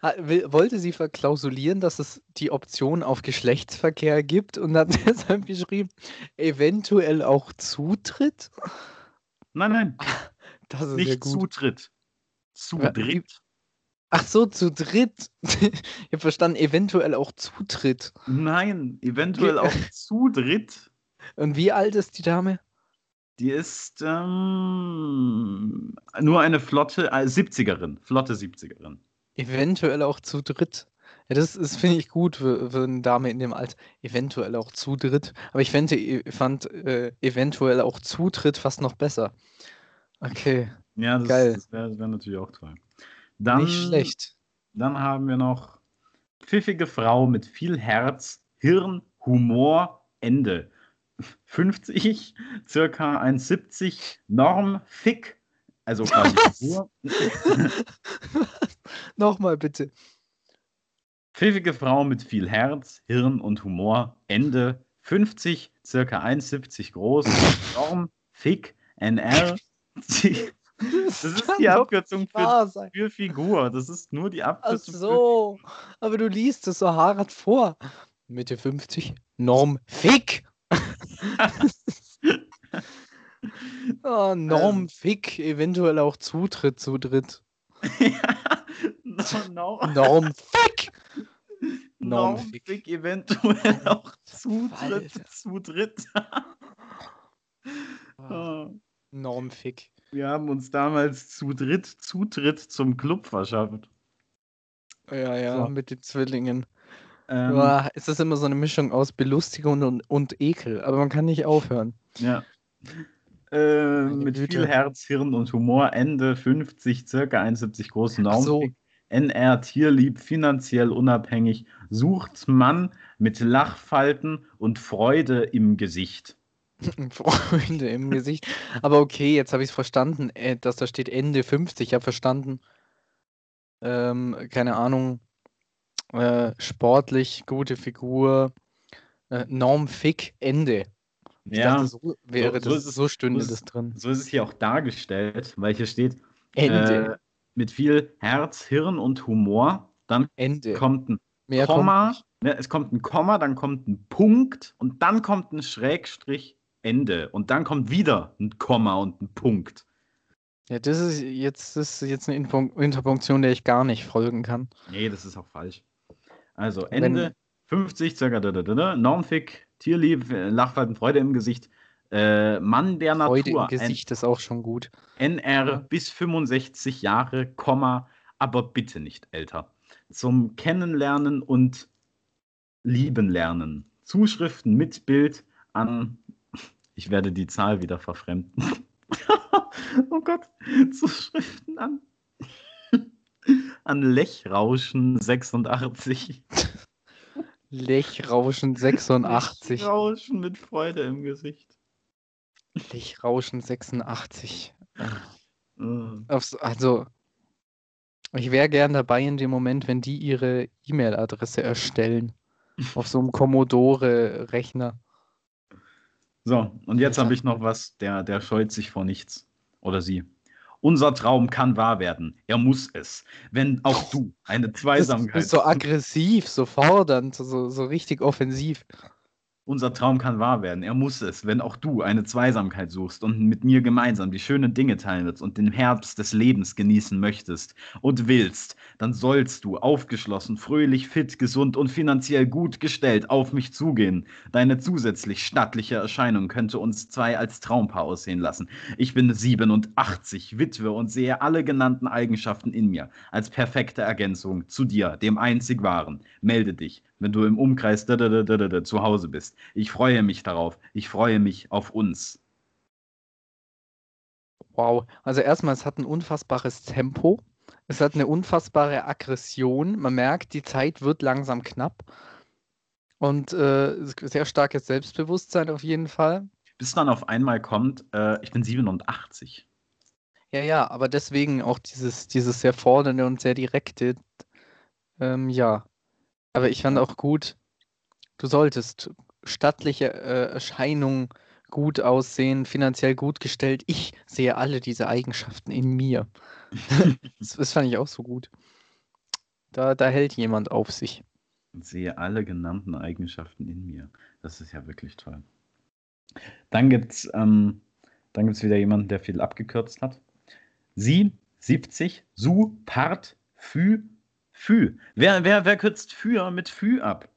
Wollte sie verklausulieren, dass es die Option auf Geschlechtsverkehr gibt und hat deshalb geschrieben, eventuell auch Zutritt? Nein, nein, Das ist ja nicht. Zutritt. Zu wie- dritt. Ach so, zu dritt. Ich habe verstanden, eventuell auch Zutritt. Nein, eventuell auch zu dritt. Und wie alt ist die Dame? Die ist ähm, nur eine flotte äh, 70erin. Flotte 70erin. Eventuell auch zu dritt. Ja, das ist, finde ich gut für, für eine Dame in dem Alter. Eventuell auch zu dritt. Aber ich fände, fand äh, eventuell auch Zutritt fast noch besser. Okay, Ja, das, Geil. das wäre wär natürlich auch toll. Dann, nicht schlecht. Dann haben wir noch pfiffige Frau mit viel Herz, Hirn, Humor, Ende. 50, circa 1,70, Norm, Fick, also quasi? Figur. Nochmal bitte. Pfiffige Frau mit viel Herz, Hirn und Humor, Ende 50, circa 1,70 groß, Norm, Fick, NR. Das ist die Abkürzung für, für Figur. Das ist nur die Ach Abkürzung für so, aber du liest es so hart vor. Mitte 50, Norm Fick. oh, Norm Ähm. Fick, eventuell auch Zutritt zu dritt. ja, no, no. Norm Fick. Norm Normfick Fick. eventuell auch Zutritt Alter. zu dritt. Ah, Ah. Norm Fick. Wir haben uns damals zu dritt Zutritt zum Club verschafft. Ja, ja, So. mit den Zwillingen. Ähm, Boah, es ist immer so eine Mischung aus Belustigung und, und Ekel, aber man kann nicht aufhören. Ja. Äh, mit Güte. viel Herz, Hirn und Humor, Ende 50, circa 71 groß, Ach so. Normfick, NR, tierlieb, finanziell unabhängig, sucht Mann mit Lachfalten und Freude im Gesicht. Freunde im Gesicht. Aber okay, jetzt habe ich es verstanden, äh, dass da steht Ende 50. Ich habe verstanden, ähm, keine Ahnung, äh, sportlich, gute Figur, äh, Norm Fick, Ende. Ich Ja, dachte, so wäre so das, ist es- so stünde so das drin. so ist es hier auch dargestellt, weil hier steht Ende, äh, mit viel Herz, Hirn und Humor. Dann Ende. kommt ein Mehr Komma, kommt ne, es kommt ein Komma, dann kommt ein Punkt und dann kommt ein Schrägstrich Ende und dann kommt wieder ein Komma und ein Punkt. Ja, das ist jetzt, das ist jetzt eine Interpunktion, der ich gar nicht folgen kann. Nee, das ist auch falsch. Also Wenn- Ende 50, circa da, da, da, Normfick, Tierlieb, Lachfalten, Freude im Gesicht, äh, Mann der Freude Natur, im Gesicht ist auch schon gut. N NR Ja. bis 65 Jahre, Komma, aber bitte nicht älter. Zum Kennenlernen und Lieben lernen. Zuschriften mit Bild an, ich werde die Zahl wieder verfremden. oh Gott, Zuschriften an, an Lechrauschen 86. Lechrauschen 86. Lechrauschen mit Freude im Gesicht. Lechrauschen 86. Äh, Aufs, also, ich wäre gern dabei in dem Moment, wenn die ihre E-Mail-Adresse erstellen. Auf so einem Commodore-Rechner. So, und jetzt habe ich noch was, der, der scheut sich vor nichts. Oder sie. Unser Traum kann wahr werden. Er muss es. Wenn auch du eine Zweisamkeit. Das ist so aggressiv, so fordernd, so, so richtig offensiv. Unser Traum kann wahr werden. Er muss es, wenn auch du eine Zweisamkeit suchst und mit mir gemeinsam die schönen Dinge teilen willst und den Herbst des Lebens genießen möchtest und willst, dann sollst du aufgeschlossen, fröhlich, fit, gesund und finanziell gut gestellt auf mich zugehen. Deine zusätzlich stattliche Erscheinung könnte uns zwei als Traumpaar aussehen lassen. Ich bin 87, Witwe und sehe alle genannten Eigenschaften in mir als perfekte Ergänzung zu dir, dem einzig wahren. Melde dich wenn du im Umkreis zu Hause bist. Ich freue mich darauf. Ich freue mich auf uns. Wow. Also erstmal, es hat ein unfassbares Tempo. Es hat eine unfassbare Aggression. Man merkt, die Zeit wird langsam knapp. Und äh, sehr starkes Selbstbewusstsein auf jeden Fall. Bis dann auf einmal kommt, äh, ich bin 87. Ja, ja, aber deswegen auch dieses, dieses sehr fordernde und sehr direkte. Ähm, ja, aber ich fand auch gut, du solltest stattliche äh, Erscheinung, gut aussehen, finanziell gut gestellt. Ich sehe alle diese Eigenschaften in mir. das, das, fand ich auch so gut. Da, da hält jemand auf sich. Ich sehe alle genannten Eigenschaften in mir. Das ist ja wirklich toll. Dann gibt es ähm, wieder jemanden, der viel abgekürzt hat. Sie, 70, Su, Part, Fü, Fü. Wer, wer, wer kürzt für mit Fü ab?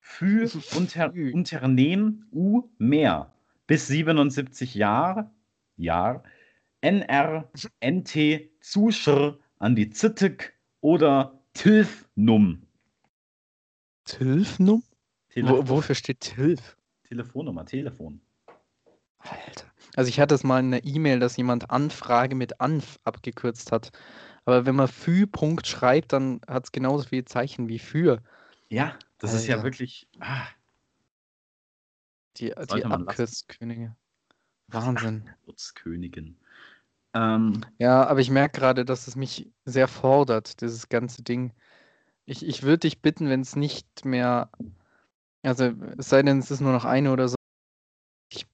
Fü unter, Unternehmen U mehr. Bis 77 Jahre. Jahr. NR, NT, Zuschr an die Zittek oder Tilfnum. Tilfnum? Wo, wofür steht Tilf? Telefonnummer, Telefon. Alter. Also ich hatte es mal in einer E-Mail, dass jemand Anfrage mit Anf abgekürzt hat. Aber wenn man Fü Punkt schreibt, dann hat es genauso viele Zeichen wie für. Ja, das Alter. ist ja wirklich. Ah. Die, die Abkürzkönige. Wahnsinn. Abkürzkönigin. Ähm, ja, aber ich merke gerade, dass es mich sehr fordert, dieses ganze Ding. Ich, ich würde dich bitten, wenn es nicht mehr. Also, es sei denn, es ist nur noch eine oder so.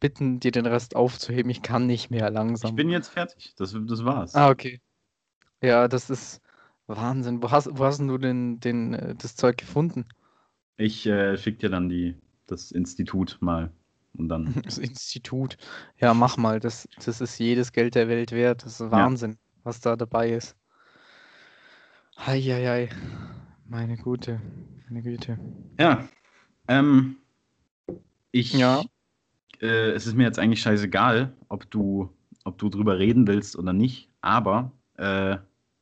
Bitten, dir den Rest aufzuheben. Ich kann nicht mehr langsam. Ich bin jetzt fertig. Das, das war's. Ah, okay. Ja, das ist Wahnsinn. Wo hast, wo hast du denn den, äh, das Zeug gefunden? Ich äh, schicke dir dann die, das Institut mal. Und dann. Das Institut. Ja, mach mal. Das, das ist jedes Geld der Welt wert. Das ist Wahnsinn, ja. was da dabei ist. Heieiei. Meine Gute. Meine Güte. Ja. Ähm, ich. Ja. Äh, es ist mir jetzt eigentlich scheißegal, ob du, ob du drüber reden willst oder nicht. Aber äh,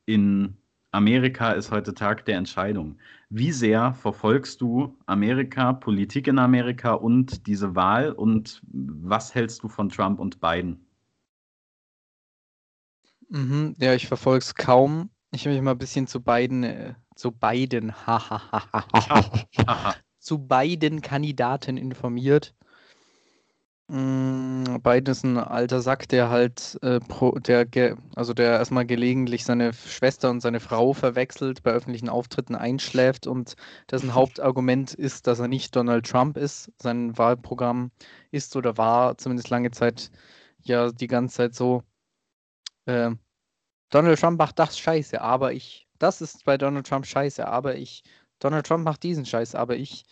in Amerika ist heute Tag der Entscheidung. Wie sehr verfolgst du Amerika, Politik in Amerika und diese Wahl und was hältst du von Trump und Biden? Mhm, ja, ich verfolge es kaum. Ich habe mich mal ein bisschen zu beiden, äh, zu beiden, zu beiden Kandidaten informiert. Mm, Biden ist ein alter Sack, der halt, äh, pro, der, also der erstmal gelegentlich seine Schwester und seine Frau verwechselt, bei öffentlichen Auftritten einschläft und dessen Hauptargument ist, dass er nicht Donald Trump ist. Sein Wahlprogramm ist oder war zumindest lange Zeit ja die ganze Zeit so, äh, Donald Trump macht das scheiße, aber ich, das ist bei Donald Trump scheiße, aber ich, Donald Trump macht diesen Scheiß, aber ich.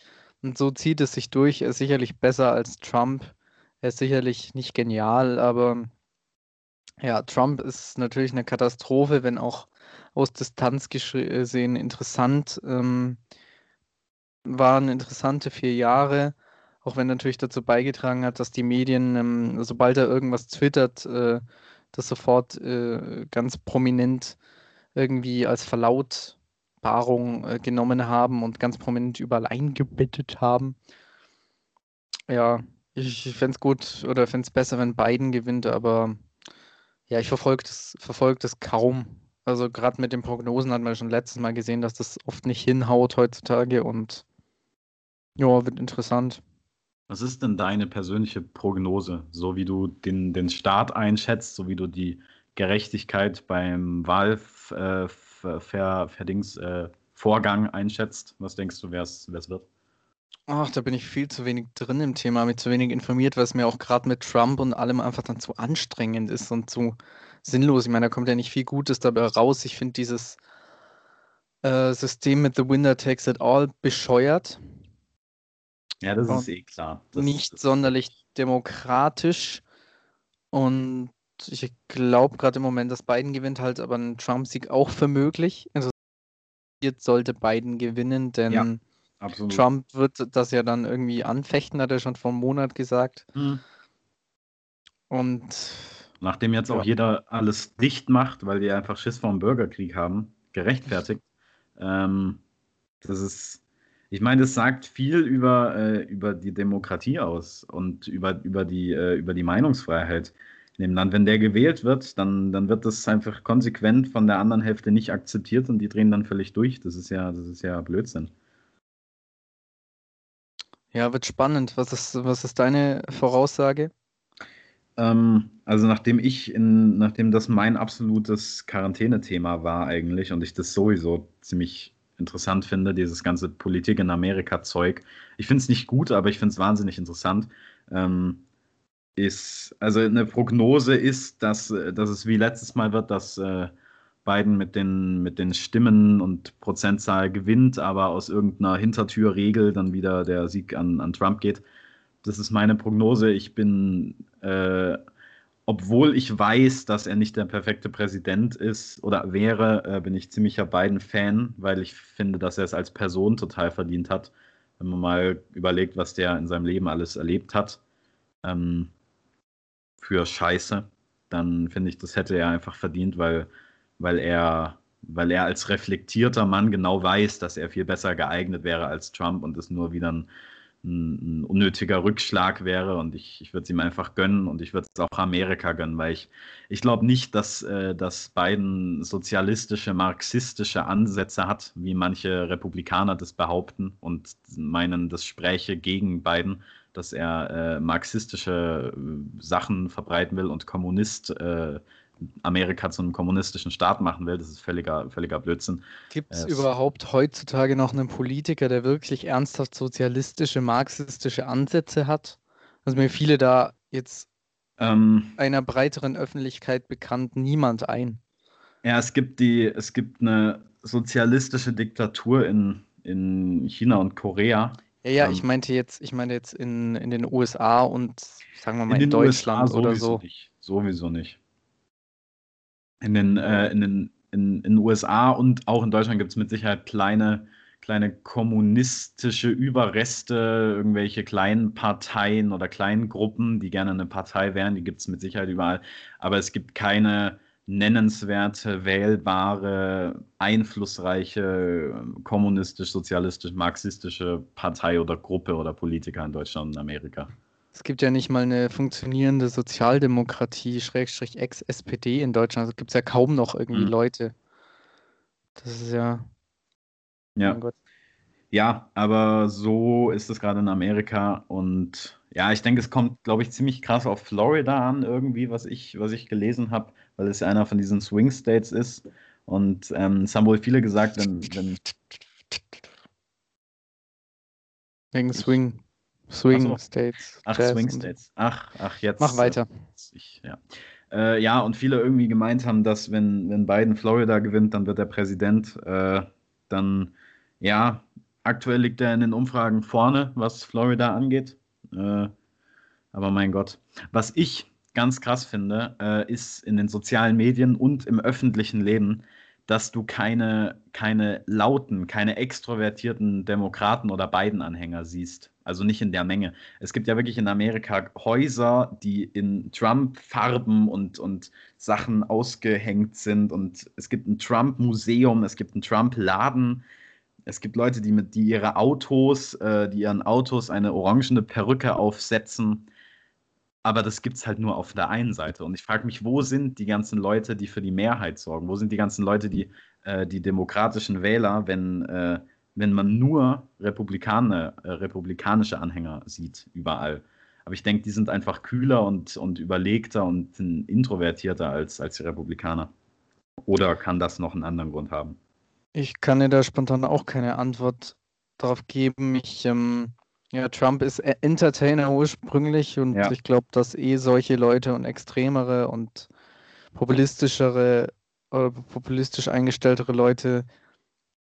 Und so zieht es sich durch, er ist sicherlich besser als Trump er ist sicherlich nicht genial, aber ja, Trump ist natürlich eine Katastrophe, wenn auch aus Distanz gesehen interessant. Ähm, waren interessante vier Jahre, auch wenn natürlich dazu beigetragen hat, dass die Medien, ähm, sobald er irgendwas twittert, äh, das sofort äh, ganz prominent irgendwie als Verlautbarung äh, genommen haben und ganz prominent überall eingebettet haben. Ja, ich fände es gut oder fände es besser, wenn Biden gewinnt, aber ja, ich verfolge das, verfolg das kaum. Also gerade mit den Prognosen hat man schon letztes Mal gesehen, dass das oft nicht hinhaut heutzutage und ja, wird interessant. Was ist denn deine persönliche Prognose, so wie du den, den Staat einschätzt, so wie du die Gerechtigkeit beim Wahlverdings äh, äh, einschätzt? Was denkst du, wer es wird? Ach, da bin ich viel zu wenig drin im Thema, mich zu wenig informiert, weil es mir auch gerade mit Trump und allem einfach dann zu anstrengend ist und zu, sinnlos. Ich meine, da kommt ja nicht viel Gutes dabei raus. Ich finde dieses äh, System mit The Winner Takes It All bescheuert. Ja, das ist eh klar. Das, nicht das, sonderlich demokratisch. Und ich glaube gerade im Moment, dass Biden gewinnt, halt aber ein Trump-Sieg auch für möglich. Also jetzt sollte Biden gewinnen, denn Ja. Absolut. Trump wird das ja dann irgendwie anfechten, hat er schon vor einem Monat gesagt. Hm. Und Nachdem jetzt auch Ja. jeder alles dicht macht, weil die einfach Schiss vor dem Bürgerkrieg haben, gerechtfertigt. Ähm, das ist, ich meine, das sagt viel über, äh, über die Demokratie aus und über, über, die, äh, über die Meinungsfreiheit in dem Land. Wenn der gewählt wird, dann, dann wird das einfach konsequent von der anderen Hälfte nicht akzeptiert und die drehen dann völlig durch. Das ist ja, das ist ja Blödsinn. Ja, wird spannend. Was ist, was ist deine Voraussage? Ähm, also nachdem ich in, nachdem das mein absolutes Quarantänethema war eigentlich und ich das sowieso ziemlich interessant finde, dieses ganze Politik in Amerika-Zeug. Ich finde es nicht gut, aber ich finde es wahnsinnig interessant. Ähm, ist, also eine Prognose ist, dass, dass es wie letztes Mal wird, dass äh, Biden mit den, mit den Stimmen und Prozentzahl gewinnt, aber aus irgendeiner Hintertürregel dann wieder der Sieg an, an Trump geht. Das ist meine Prognose. Ich bin, äh, obwohl ich weiß, dass er nicht der perfekte Präsident ist oder wäre, äh, bin ich ziemlicher Biden-Fan, weil ich finde, dass er es als Person total verdient hat. Wenn man mal überlegt, was der in seinem Leben alles erlebt hat, ähm, für Scheiße, dann finde ich, das hätte er einfach verdient, weil, weil er weil er als reflektierter Mann genau weiß, dass er viel besser geeignet wäre als Trump und es nur wieder ein, ein, ein unnötiger Rückschlag wäre. Und ich, ich würde es ihm einfach gönnen und ich würde es auch Amerika gönnen, weil ich, ich glaube nicht, dass, äh, dass Biden sozialistische, marxistische Ansätze hat, wie manche Republikaner das behaupten und meinen, das spräche gegen Biden, dass er äh, marxistische äh, Sachen verbreiten will und Kommunist äh, Amerika zu einem kommunistischen Staat machen will. Das ist völliger, völliger Blödsinn. Gibt es überhaupt heutzutage noch einen Politiker, der wirklich ernsthaft sozialistische, marxistische Ansätze hat? Also mir fiele da jetzt Ähm, einer breiteren Öffentlichkeit bekannt niemand ein. ja, es gibt die, es gibt eine sozialistische Diktatur in, in China und Korea. Ja, ja, Ähm, ich meinte jetzt, ich meinte jetzt in, in den USA und sagen wir mal in, den Deutschland USA oder so. Nicht. Sowieso nicht. In den, äh, in den in, in USA und auch in Deutschland gibt es mit Sicherheit kleine, kleine kommunistische Überreste, irgendwelche kleinen Parteien oder kleinen Gruppen, die gerne eine Partei wären. Die gibt es mit Sicherheit überall. Aber es gibt keine nennenswerte, wählbare, einflussreiche ähm, kommunistisch, sozialistisch, marxistische Partei oder Gruppe oder Politiker in Deutschland und Amerika. Es gibt ja nicht mal eine funktionierende Sozialdemokratie, Schrägstrich Ex-SPD in Deutschland. Also gibt es ja kaum noch irgendwie Mhm. Leute. Das ist ja, Ja. Gott. Ja, aber so ist es gerade in Amerika und ja, ich denke, es kommt, glaube ich, ziemlich krass auf Florida an, irgendwie, was ich, was ich gelesen habe, weil es ja einer von diesen Swing States ist. Und ähm, es haben wohl viele gesagt, wenn, wenn Wegen Swing, Swing so. States. ach, Jazz Swing States, ach, ach, jetzt. Mach weiter. Ich, ja. Äh, ja, und viele irgendwie gemeint haben, dass wenn, wenn Biden Florida gewinnt, dann wird er Präsident. Äh, dann, ja, aktuell liegt er in den Umfragen vorne, was Florida angeht. Äh, aber mein Gott. Was ich ganz krass finde, äh, ist in den sozialen Medien und im öffentlichen Leben, dass du keine, keine lauten, keine extrovertierten Demokraten oder Biden-Anhänger siehst. Also nicht in der Menge. Es gibt ja wirklich in Amerika Häuser, die in Trump-Farben und, und Sachen ausgehängt sind. Und es gibt ein Trump-Museum, es gibt einen Trump-Laden. Es gibt Leute, die mit die ihre Autos, äh, die ihren Autos eine orangene Perücke aufsetzen. Aber das gibt es halt nur auf der einen Seite. Und ich frage mich, wo sind die ganzen Leute, die für die Mehrheit sorgen? Wo sind die ganzen Leute, die äh, die demokratischen Wähler, wenn, äh, wenn man nur Republikaner, äh, republikanische Anhänger sieht, überall? Aber ich denke, die sind einfach kühler und, und überlegter und introvertierter als, als die Republikaner. Oder kann das noch einen anderen Grund haben? Ich kann dir da spontan auch keine Antwort darauf geben. Ich, ähm, ja, Trump ist E- Entertainer ursprünglich und Ja. ich glaube, dass eh solche Leute und extremere und populistischere oder populistisch eingestelltere Leute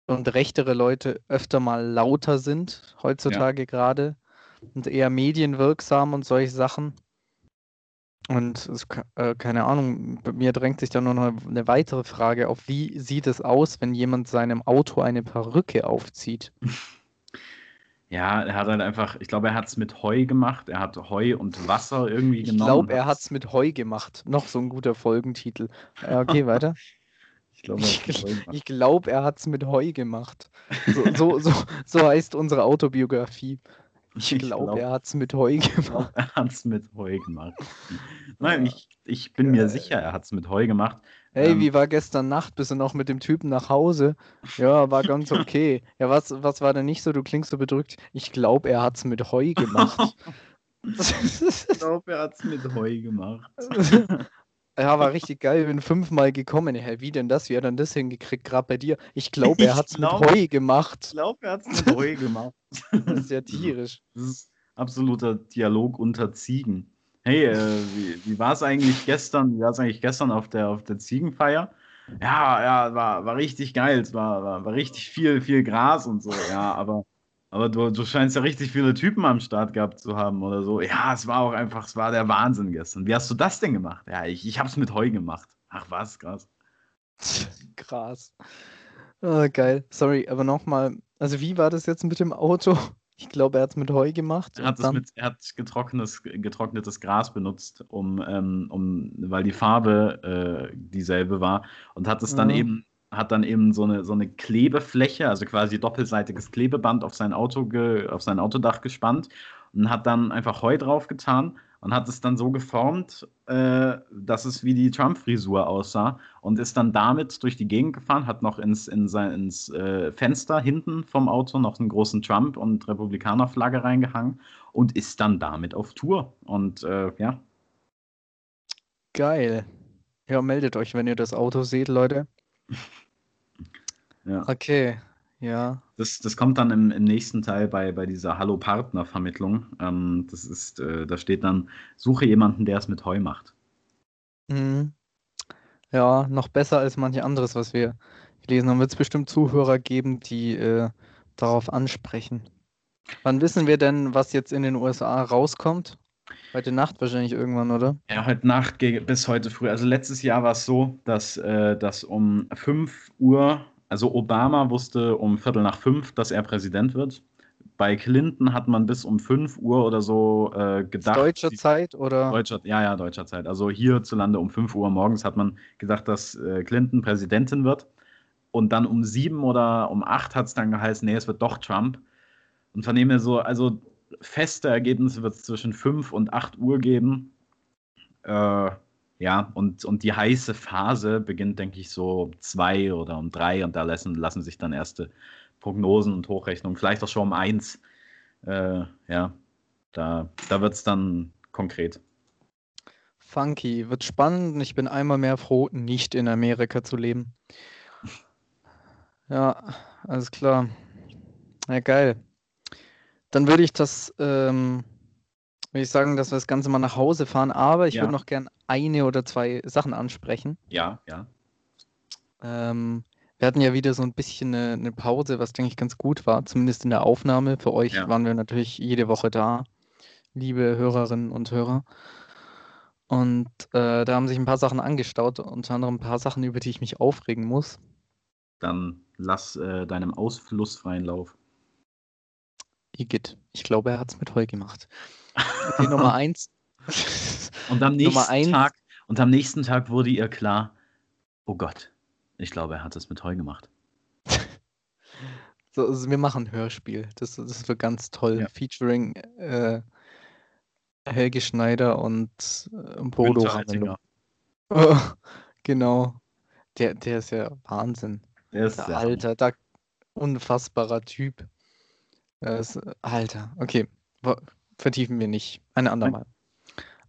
und rechtere Leute öfter mal lauter sind, heutzutage gerade, und eher medienwirksam und solche Sachen. Und äh, keine Ahnung, bei mir drängt sich da nur noch eine weitere Frage auf. Wie sieht es aus, wenn jemand seinem Auto eine Perücke aufzieht? Ja, er hat halt einfach, ich glaube, er hat es mit Heu gemacht. Er hat Heu und Wasser irgendwie Ich genommen. glaube, und er hat es mit Heu gemacht. Noch so ein guter Folgentitel. Ja, okay, weiter. Ich glaube, er Ich, hat's mit Heu gemacht. ich glaube, er hat es mit Heu gemacht. So, so, so, so heißt unsere Autobiografie. Ich glaube, glaub- er hat es mit Heu Ich gemacht. er hat es mit Heu gemacht. Nein, Ja. ich, ich bin mir Geil. sicher, er hat es mit Heu gemacht. Hey, Ähm, wie war gestern Nacht? Bist du noch mit dem Typen nach Hause? Ja, war ganz okay. Ja, was, was war denn nicht so? Du klingst so bedrückt. Ich glaube, er hat es mit Heu gemacht. Ich glaube, er hat es mit Heu gemacht. Ja, war richtig geil. Bin fünfmal gekommen. Hä, wie denn das? Wie hat er denn das hingekriegt? Gerade bei dir. Ich glaube, er Ich hat es mit Heu gemacht. Ich glaube, er hat es mit Heu gemacht. Das ist ja tierisch. Das ist absoluter Dialog unter Ziegen. Hey, äh, wie, wie war es eigentlich gestern? Wie war es eigentlich gestern auf der, auf der Ziegenfeier? Ja, ja, war, war richtig geil. Es war, war, war richtig viel, viel Gras und so. Ja, aber, aber du, du scheinst ja richtig viele Typen am Start gehabt zu haben oder so. Ja, es war auch einfach, es war der Wahnsinn gestern. Wie hast du das denn gemacht? Ja, ich, ich habe es mit Heu gemacht. Ach was, krass. Krass. Ah, geil. Sorry, aber nochmal. Also, wie war das jetzt mit dem Auto? Ich glaube, er hat es mit Heu gemacht. Er hat, es mit, er hat getrocknetes, getrocknetes Gras benutzt, um, ähm, um, weil die Farbe äh, dieselbe war und hat es dann Mhm. eben, hat dann eben so eine, so eine Klebefläche, also quasi doppelseitiges Klebeband auf sein Auto, ge, auf sein Autodach gespannt und hat dann einfach Heu draufgetan und hat es dann so geformt, äh, dass es wie die Trump-Frisur aussah und ist dann damit durch die Gegend gefahren, hat noch ins, in sein, ins äh, Fenster hinten vom Auto noch einen großen Trump- und Republikaner-Flagge reingehangen und ist dann damit auf Tour. Und äh, ja, Geil. Ja, meldet euch, wenn ihr das Auto seht, Leute. ja. Okay, ja. Das, das kommt dann im, im nächsten Teil bei, bei dieser Hallo-Partner-Vermittlung. Ähm, das ist, äh, da steht dann, suche jemanden, der es mit Heu macht. Mhm. Ja, noch besser als manche anderes, was wir gelesen haben. Wird es bestimmt Zuhörer geben, die äh, darauf ansprechen. Wann wissen wir denn, was jetzt in den USA rauskommt? Heute Nacht wahrscheinlich irgendwann, oder? Ja, heute Nacht bis heute früh. Also letztes Jahr war es so, dass, äh, dass um 5 Uhr, also Obama wusste um Viertel nach fünf, dass er Präsident wird. Bei Clinton hat man bis um 5 Uhr oder so äh, gedacht. Deutscher Zeit oder? Deutscher, ja, ja, deutscher Zeit. Also hierzulande um 5 Uhr morgens hat man gedacht, dass äh, Clinton Präsidentin wird. Und dann um 7 oder um 8 hat es dann geheißen, nee, es wird doch Trump. Und von dem her so, also feste Ergebnisse wird es zwischen 5 und 8 Uhr geben. Äh, ja, und, und die heiße Phase beginnt, denke ich, so um 2 oder um 3 und da lassen, lassen sich dann erste Prognosen und Hochrechnungen, vielleicht auch schon um 1. Äh, ja, da, da wird es dann konkret. Funky. Wird spannend ich bin einmal mehr froh, nicht in Amerika zu leben. Ja, alles klar. Ja, geil. Dann würde ich das, ähm, würde ich sagen, dass wir das Ganze mal nach Hause fahren, aber ich Ja. würde noch gern eine oder zwei Sachen ansprechen. Ja, ja. Ähm, wir hatten ja wieder so ein bisschen eine, eine Pause, was denke ich ganz gut war, zumindest in der Aufnahme. Für euch Ja. waren wir natürlich jede Woche da, liebe Hörerinnen und Hörer. Und äh, da haben sich ein paar Sachen angestaut, unter anderem ein paar Sachen, über die ich mich aufregen muss. Dann lass äh, deinem Ausfluss freien Lauf. Igitt, ich glaube, er hat es mit Heu gemacht. Okay, Nummer eins. Und am nächsten eins. Tag, und am nächsten Tag wurde ihr klar, oh Gott, ich glaube, er hat es mit Heu gemacht. So, also wir machen ein Hörspiel. Das, das wird ganz toll. Ja. Featuring äh, Helge Schneider und äh, Bodo Ramelow. Oettinger. genau. Der, der ist ja Wahnsinn. Der ist Der Alter, da unfassbarer Typ. Ist, Alter, okay. Vertiefen wir nicht. Ein andermal.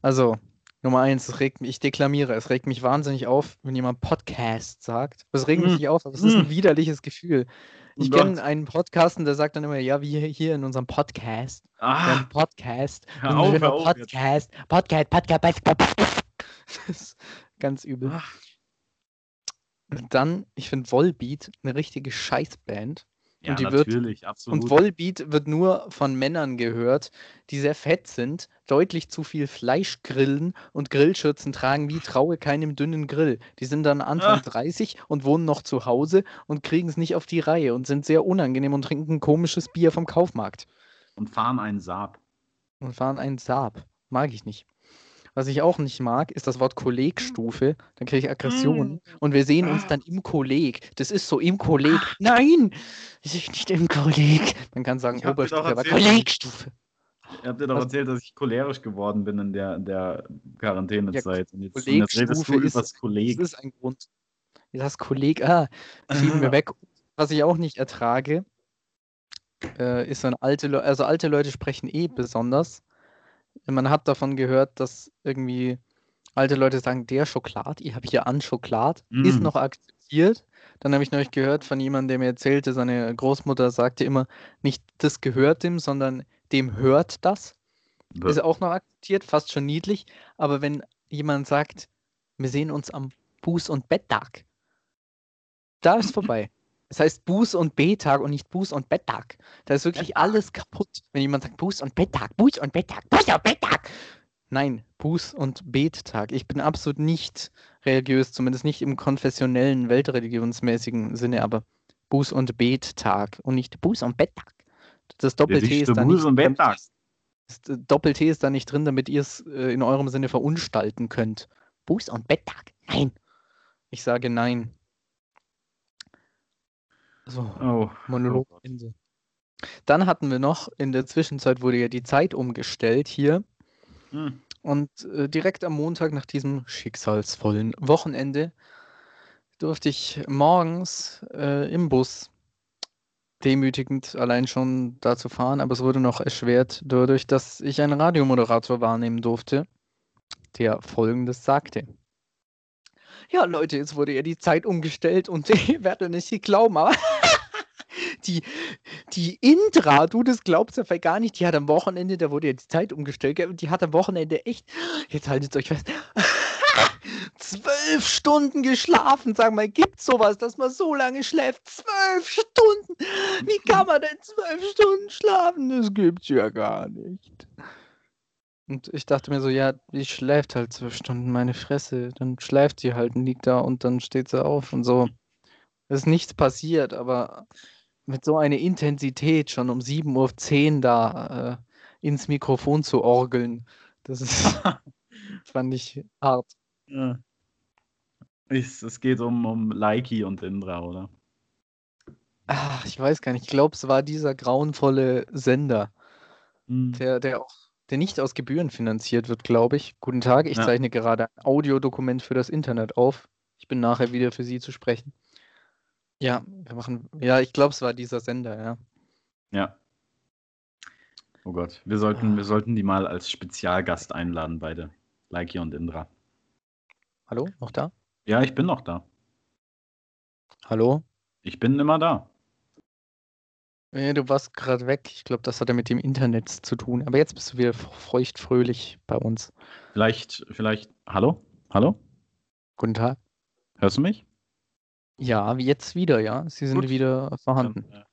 Also, Nummer eins, es regt mich, ich deklamiere, es regt mich wahnsinnig auf, wenn jemand Podcast sagt. Es regt mich Mm. nicht auf, aber es ist ein Mm. widerliches Gefühl. Ich Oh kenne Gott. einen Podcasten, der sagt dann immer, ja, wie hier- in unserem Podcast. Ah, Podcast. Hör auf, hör auf jetzt. Podcast. Podcast, Podcast, Podcast, Podcast. Das Ganz übel. Ach. Dann, ich finde Volbeat eine richtige Scheißband. Ja, Und die wird- natürlich, absolut. Und Volbeat wird nur von Männern gehört, die sehr fett sind, deutlich zu viel Fleisch grillen und Grillschürzen tragen wie traue keinem dünnen Grill. Die sind dann Anfang Ah. 30 und wohnen noch zu Hause und kriegen es nicht auf die Reihe und sind sehr unangenehm und trinken komisches Bier vom Kaufmarkt Und fahren einen Saab. und fahren einen Saab. Mag ich nicht. Was ich auch nicht mag, ist das Wort Kollegstufe. Dann kriege ich Aggressionen. Und wir sehen uns dann im Kolleg. Das ist so im Kolleg. Nein! Ich bin nicht im Kolleg. Man kann sagen Ich hab dir doch Oberstufe, aber erzählt, Kollegstufe. Ihr habt ja doch Was- erzählt, dass ich cholerisch geworden bin in der, in der Quarantänezeit. und, jetzt, und jetzt redest Kollegstufe du ist- übers Kolleg. Das ist ein Grund. Das Kolleg, ah, schieben wir weg. Was ich auch nicht ertrage, äh, ist, wenn alte Leute, also alte Leute sprechen eh besonders. Man hat davon gehört, dass irgendwie alte Leute sagen, der Schokolad, ich habe hier an Schokolad, ist Mm. noch akzeptiert. Dann habe ich neulich gehört von jemandem, der mir erzählte, seine Großmutter sagte immer, nicht das gehört dem, sondern dem hört das. Ist auch noch akzeptiert, fast schon niedlich. Aber wenn jemand sagt, wir sehen uns am Buß- und Betttag, da ist vorbei. Das heißt Buß- und B-Tag und nicht Buß- und Betttag. Da ist wirklich alles kaputt, wenn jemand sagt Buß- und Betttag, Buß- und Betttag, Buß- und Betttag. Nein, Buß- und Bet-Tag. Ich bin absolut nicht religiös, zumindest nicht im konfessionellen, weltreligionsmäßigen Sinne, aber Buß- und Bet-Tag und nicht Buß- und Betttag. Das Doppel-T ist da nicht. Betttag. das äh, Doppel-T ist da nicht drin, damit ihr es äh, in eurem Sinne verunstalten könnt. Buß- und Betttag. Nein. Ich sage nein. So, Oh, Monolog oh. Dann hatten wir noch, in der Zwischenzeit wurde ja die Zeit umgestellt hier. Hm. Und äh, direkt am Montag nach diesem schicksalsvollen Wochenende durfte ich morgens äh, im Bus demütigend allein schon da zu fahren, aber es wurde noch erschwert dadurch, dass ich einen Radiomoderator wahrnehmen durfte, der Folgendes sagte. Ja, Leute, jetzt wurde ja die Zeit umgestellt und ihr werdet nicht die glauben, aber die, die Indra, du das glaubst ja vielleicht gar nicht, die hat am Wochenende, da wurde ja die Zeit umgestellt, und die hat am Wochenende echt, jetzt haltet euch fest, zwölf Stunden geschlafen. Sag mal, gibt's sowas, dass man so lange schläft? Zwölf Stunden! Wie kann man denn zwölf Stunden schlafen? Das gibt's ja gar nicht. Und ich dachte mir so, ja, die schläft halt zwölf Stunden, meine Fresse. Dann schläft sie halt und liegt da und dann steht sie auf und so. Es ist nichts passiert, aber mit so einer Intensität schon um 7.10 Uhr da äh, ins Mikrofon zu orgeln, das ist, fand ich hart. Ja. Ich, es geht um, um Laiki und Indra, oder? Ach, ich weiß gar nicht. Ich glaube, es war dieser grauenvolle Sender, Hm. der, der auch, der nicht aus Gebühren finanziert wird, glaube ich. Guten Tag, ich Ja. zeichne gerade ein Audiodokument für das Internet auf. Ich bin nachher wieder für Sie zu sprechen. Ja, wir machen. Ja, ich glaube, es war dieser Sender, ja. Ja. Oh Gott, wir sollten, wir sollten die mal als Spezialgast einladen, beide. Laiki und Indra. Hallo, noch da? Ja, ich bin noch da. Hallo? Ich bin immer da. Nee, du warst gerade weg. Ich glaube, das hatte mit dem Internet zu tun. Aber jetzt bist du wieder feucht fröhlich bei uns. Vielleicht, vielleicht. Hallo? Hallo? Guten Tag. Hörst du mich? Ja, wie jetzt wieder, ja. Sie sind Gut. wieder vorhanden. Dann, äh,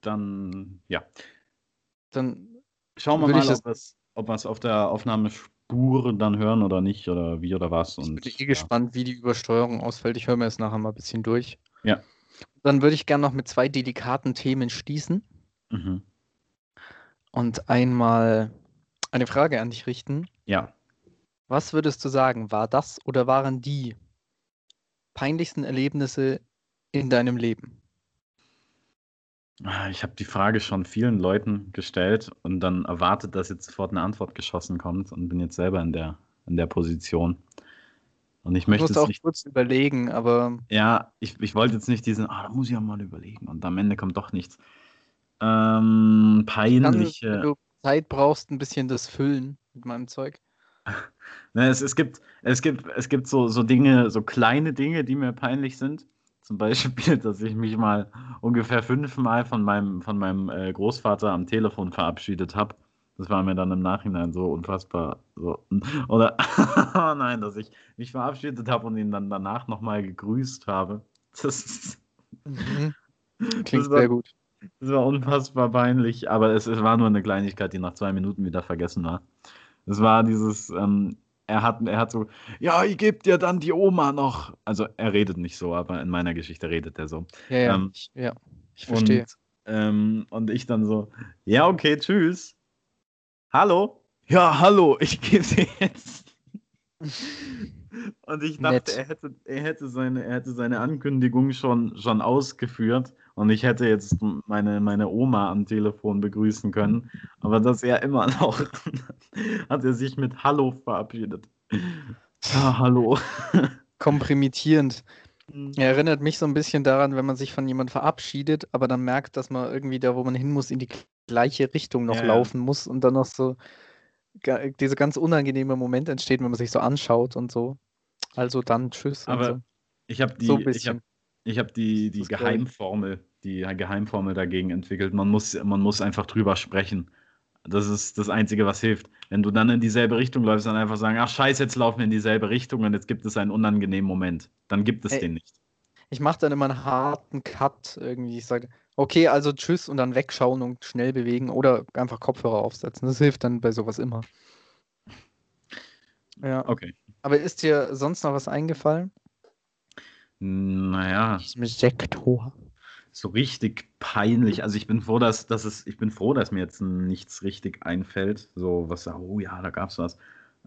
dann ja. Dann Schauen wir ich mal, ob wir es ob wir's auf der Aufnahmespur dann hören oder nicht oder wie oder was. Ich Und, bin eh ja. gespannt, wie die Übersteuerung ausfällt. Ich höre mir das nachher mal ein bisschen durch. Ja. Dann würde ich gerne noch mit zwei delikaten Themen schließen Mhm. und einmal eine Frage an dich richten. Ja. Was würdest du sagen, war das oder waren die peinlichsten Erlebnisse in deinem Leben? Ah, Ich habe die Frage schon vielen Leuten gestellt und dann erwartet, dass jetzt sofort eine Antwort geschossen kommt und bin jetzt selber in der, in der Position. Und ich möchte jetzt auch nicht, kurz überlegen, aber ja, ich, ich wollte jetzt nicht diesen, ah, da muss ich ja mal überlegen und am Ende kommt doch nichts. Ähm, dann, wenn peinliche. du Zeit brauchst, ein bisschen das Füllen mit meinem Zeug. Ne, es, es gibt, es gibt, es gibt so, so Dinge, so kleine Dinge, die mir peinlich sind. Zum Beispiel, dass ich mich mal ungefähr fünfmal von meinem, von meinem äh, Großvater am Telefon verabschiedet habe Das war mir dann im Nachhinein so unfassbar. So. Oder, oh nein, dass ich mich verabschiedet habe und ihn dann danach nochmal gegrüßt habe. Das, Mhm. Klingt Das war- sehr gut. das war unfassbar peinlich, aber es, es war nur eine Kleinigkeit, die nach zwei Minuten wieder vergessen war. Es war dieses, ähm, er hat, er hat so, ja, ich gebe dir dann die Oma noch. Also er redet nicht so, aber in meiner Geschichte redet er so. Ja, ja, Ähm, ich, ja. ich verstehe. Und, ähm, und ich dann so, ja, okay, tschüss. Hallo? Ja, hallo, ich gebe dir jetzt. Und ich dachte, Nett. er hätte, er, hätte seine, er hätte seine Ankündigung schon, schon ausgeführt und ich hätte jetzt meine, meine Oma am Telefon begrüßen können. Aber dass er immer noch hat er sich mit Hallo verabschiedet. Ja, hallo. Komprimitierend. Er erinnert mich so ein bisschen daran, wenn man sich von jemandem verabschiedet, aber dann merkt, dass man irgendwie da, wo man hin muss, in die gleiche Richtung noch Ja, laufen muss und dann noch so dieser ganz unangenehme Moment entsteht, wenn man sich so anschaut und so. Also dann tschüss. Aber und Ich habe die, so. so ich hab, bisschen. Ich hab die, die. Geheimformel, die Geheimformel dagegen entwickelt. Man muss, man muss einfach drüber sprechen. Das ist das Einzige, was hilft. Wenn du dann in dieselbe Richtung läufst, dann einfach sagen, ach scheiße, jetzt laufen wir in dieselbe Richtung und jetzt gibt es einen unangenehmen Moment. Dann gibt es Ey. den nicht. Ich mache dann immer einen harten Cut irgendwie. Ich sage, okay, also tschüss und dann wegschauen und schnell bewegen oder einfach Kopfhörer aufsetzen. Das hilft dann bei sowas immer. Ja, Okay. aber ist dir sonst noch was eingefallen? Naja, Diesem Sektor. so richtig peinlich. Also ich bin froh, dass, dass es, ich bin froh, dass mir jetzt nichts richtig einfällt. So was, oh ja, da gab's was.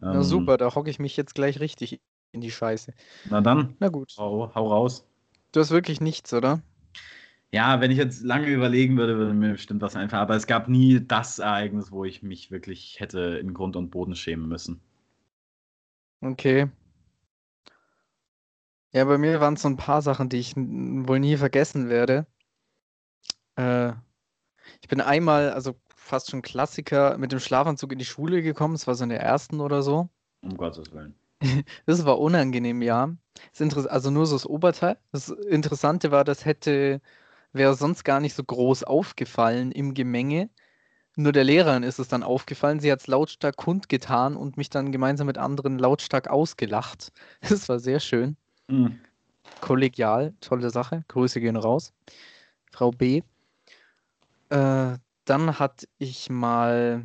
Na Ähm, super, da hocke ich mich jetzt gleich richtig in die Scheiße. Na dann, Na gut. hau, hau raus. Du hast wirklich nichts, oder? Ja, wenn ich jetzt lange überlegen würde, würde mir bestimmt was einfallen. Aber es gab nie das Ereignis, wo ich mich wirklich hätte in Grund und Boden schämen müssen. Okay. Ja, bei mir waren es so ein paar Sachen, die ich wohl nie vergessen werde. Äh, ich bin einmal, also fast schon Klassiker, mit dem Schlafanzug in die Schule gekommen. Es war so in der ersten oder so. Um Gottes Willen. Das war unangenehm, ja. Also nur so das Oberteil. Das Interessante war, das hätte, wäre sonst gar nicht so groß aufgefallen im Gemenge. Nur der Lehrerin ist es dann aufgefallen. Sie hat es lautstark kundgetan und mich dann gemeinsam mit anderen lautstark ausgelacht. Das war sehr schön. Hm. Kollegial, tolle Sache. Grüße gehen raus. Frau B. Äh, dann hatte ich mal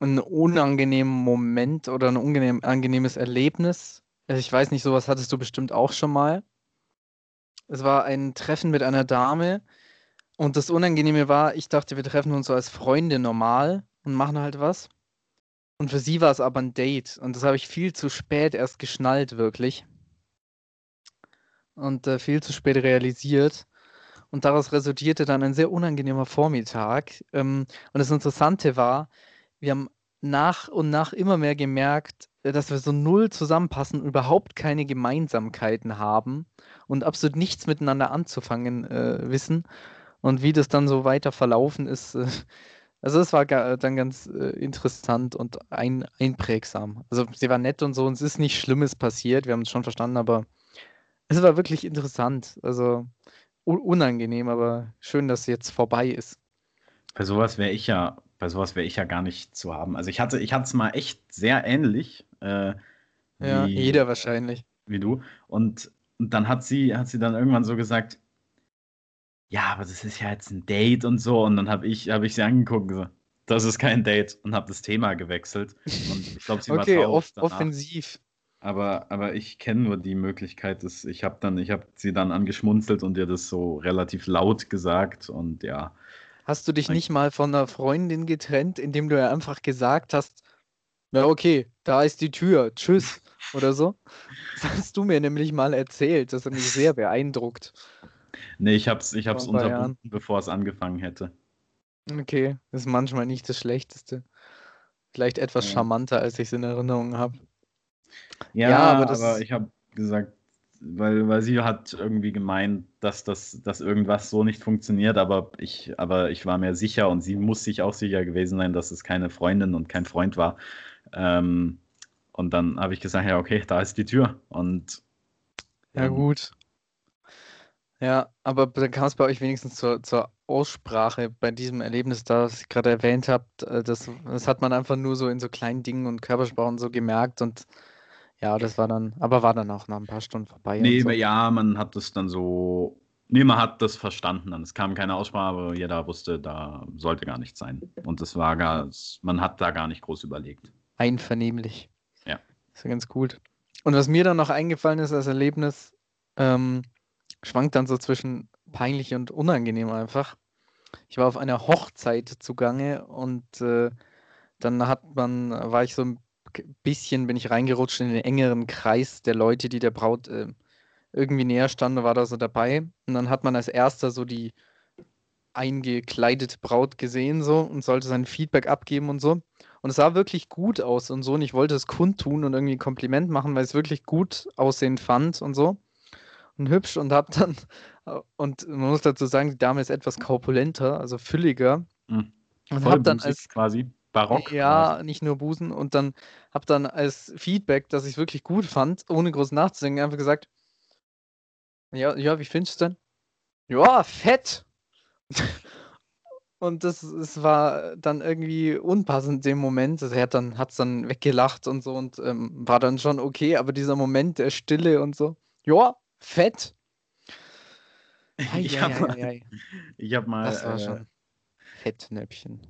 einen unangenehmen Moment oder ein unangenehm, angenehmes Erlebnis. Also Ich weiß nicht, sowas hattest du bestimmt auch schon mal. Es war ein Treffen mit einer Dame und das Unangenehme war, ich dachte, wir treffen uns so als Freunde normal und machen halt was. Und für sie war es aber ein Date und das habe ich viel zu spät erst geschnallt, wirklich. Und äh, viel zu spät realisiert. Und daraus resultierte dann ein sehr unangenehmer Vormittag. Ähm, und das Interessante war, wir haben nach und nach immer mehr gemerkt, äh, dass wir so null zusammenpassen, überhaupt keine Gemeinsamkeiten haben und absolut nichts miteinander anzufangen äh, wissen. Und wie das dann so weiter verlaufen ist, äh, also es war dann ganz äh, interessant und ein, einprägsam. Also sie war nett und so und es ist nichts Schlimmes passiert, wir haben es schon verstanden, aber es war wirklich interessant. Also unangenehm, aber schön, dass es jetzt vorbei ist. Bei sowas wäre ich ja, bei sowas wäre ich ja gar nicht zu haben. Also ich hatte, ich hatte es mal echt sehr ähnlich. Äh, Ja, wie, jeder wahrscheinlich. wie du. Und, und dann hat sie, hat sie dann irgendwann so gesagt, ja, aber das ist ja jetzt ein Date und so. Und dann habe ich, habe ich sie angeguckt und gesagt, das ist kein Date und habe das Thema gewechselt. Und ich glaube, sie war Okay, traurig off danach. offensiv. Aber, aber ich kenne nur die Möglichkeit, dass ich habe dann, ich habe sie dann angeschmunzelt und ihr das so relativ laut gesagt und ja. Hast du dich nicht mal von einer Freundin getrennt, indem du ja einfach gesagt hast, na okay, da ist die Tür, tschüss oder so? Das hast du mir nämlich mal erzählt, das hat mich sehr beeindruckt. Nee, ich hab's, ich hab's unterbunden, bevor es angefangen hätte. Okay, ist manchmal nicht das Schlechteste. Vielleicht etwas Ja. charmanter, als ich es in Erinnerung habe. Ja, Ja, aber aber, das- ich habe gesagt, weil, weil sie hat irgendwie gemeint, dass das dass irgendwas so nicht funktioniert, aber ich, aber ich war mir sicher und sie muss sich auch sicher gewesen sein, dass es keine Freundin und kein Freund war. Ähm, und dann habe ich gesagt, ja, okay, da ist die Tür. Und Ja, ähm, gut. Ja, aber dann kam es bei euch wenigstens zur, zur Aussprache bei diesem Erlebnis, das ich gerade erwähnt habe, äh, das, das hat man einfach nur so in so kleinen Dingen und Körpersprachen so gemerkt und ja, das war dann, aber war dann auch nach ein paar Stunden vorbei. Nee, so. ja, man hat das dann so. Nee, man hat das verstanden dann. Es kam keine Aussprache, aber jeder wusste, da sollte gar nichts sein. Und das war gar, man hat da gar nicht groß überlegt. Einvernehmlich. Ja. ist ja ganz gut. Und was mir dann noch eingefallen ist als Erlebnis, ähm, schwankt dann so zwischen peinlich und unangenehm einfach. Ich war auf einer Hochzeit zugange und äh, dann hat man, war ich so ein bisschen, bin ich reingerutscht in den engeren Kreis der Leute, die der Braut äh, irgendwie näher standen, war da so dabei. Und dann hat man als erster so die eingekleidete Braut gesehen so und sollte sein Feedback abgeben und so. Und es sah wirklich gut aus und so. Und ich wollte es kundtun und irgendwie ein Kompliment machen, weil ich es wirklich gut aussehend fand und so. Und hübsch und hab dann, und man muss dazu sagen, die Dame ist etwas korpulenter, also fülliger. Mhm. Und Voll hab dann als, quasi barock. ja, nicht nur Busen. Und dann hab dann als Feedback, dass ich es wirklich gut fand, ohne groß nachzudenken, einfach gesagt, ja, ja, wie findest du denn? Ja, fett. Und das, es war dann irgendwie unpassend in dem Moment. Also er hat dann, hat's dann weggelacht und so und ähm, war dann schon okay, aber dieser Moment der Stille und so, ja, fett. Ich habe mal, hab mal, Das war äh, schon Fettnäpfchen.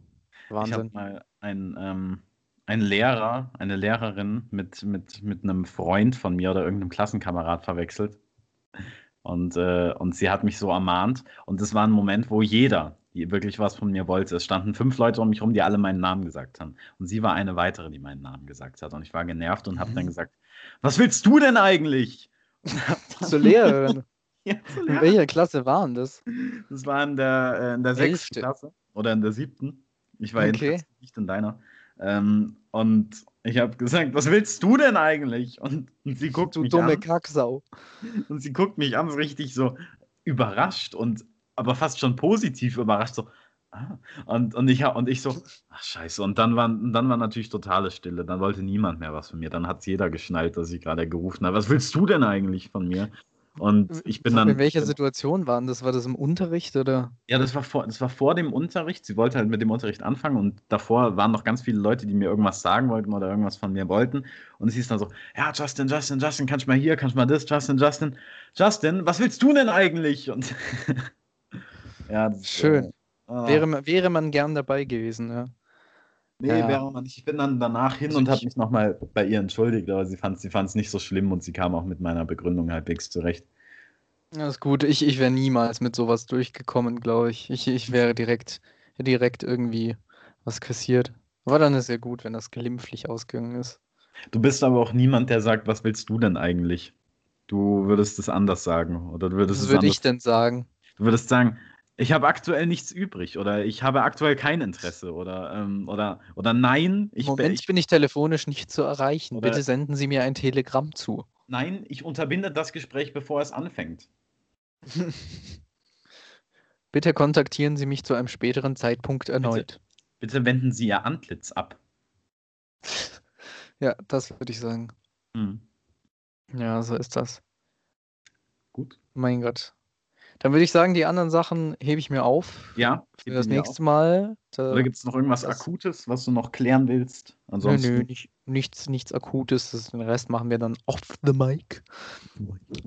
Ich habe Wahnsinn. mal einen, ähm, einen Lehrer, eine Lehrerin mit, mit, mit einem Freund von mir oder irgendeinem Klassenkamerad verwechselt. Und, äh, und sie hat mich so ermahnt. Und das war ein Moment, wo jeder die wirklich was von mir wollte. Es standen fünf Leute um mich rum, die alle meinen Namen gesagt haben. Und sie war eine weitere, die meinen Namen gesagt hat. Und ich war genervt und habe dann Mhm. gesagt, was willst du denn eigentlich? Zur Lehrerin. Ja, In welcher Klasse waren das? Das war in der, äh, in der sechsten. Klasse oder in der siebten. Ich war Okay. nicht in deiner. Ähm, und ich habe gesagt, was willst du denn eigentlich? Und, und sie guckt Du mich dumme an Kacksau. und sie guckt mich an, richtig so überrascht und aber fast schon positiv überrascht. So, ah. und, und, ich, hab- und ich so, ach scheiße. Und dann war, und dann war natürlich totale Stille. Dann wollte niemand mehr was von mir. Dann hat jeder geschnallt, dass ich gerade gerufen habe. Was willst du denn eigentlich von mir? Und ich bin dann. In welcher Situation waren das? War das im Unterricht oder? Ja, das war, vor, das war vor dem Unterricht. Sie wollte halt mit dem Unterricht anfangen und davor waren noch ganz viele Leute, die mir irgendwas sagen wollten oder irgendwas von mir wollten. Und es hieß dann so: Ja, Justin, Justin, Justin, kannst du mal hier, kannst du mal das, Justin, Justin, Justin, was willst du denn eigentlich? Und ja, das, Schön. Äh, ah, Wäre, wäre man gern dabei gewesen, ja. Nee, ja. wäre man nicht. Ich bin dann danach hin Also und habe ich- mich nochmal bei ihr entschuldigt, aber sie fand es sie fand's nicht so schlimm und sie kam auch mit meiner Begründung halbwegs zurecht. Das ist gut. Ich, ich wäre niemals mit sowas durchgekommen, glaube ich. Ich, ich wäre direkt, direkt irgendwie was kassiert. Aber dann ist ja gut, wenn das glimpflich ausgegangen ist. Du bist aber auch niemand, der sagt, was willst du denn eigentlich? Du würdest es anders sagen. Oder du würdest Was würde ich denn sagen? Du würdest sagen, ich habe aktuell nichts übrig oder ich habe aktuell kein Interesse oder, ähm, oder, oder nein, Im ich, Moment ich, bin ich telefonisch nicht zu erreichen. Bitte senden Sie mir ein Telegramm zu. nein, ich unterbinde das Gespräch, bevor es anfängt. Bitte kontaktieren Sie mich zu einem späteren Zeitpunkt erneut. Bitte wenden Sie Ihr Antlitz ab. Ja, das würde ich sagen. Hm. Ja, so ist das. Gut. Mein Gott. Dann würde ich sagen, die anderen Sachen hebe ich mir auf Ja. für das nächste auch. Mal. Da, Oder gibt es noch irgendwas Akutes, was du noch klären willst? nö, Ansonsten. nö, nicht, nichts, nichts Akutes. Das, den Rest machen wir dann off the mic.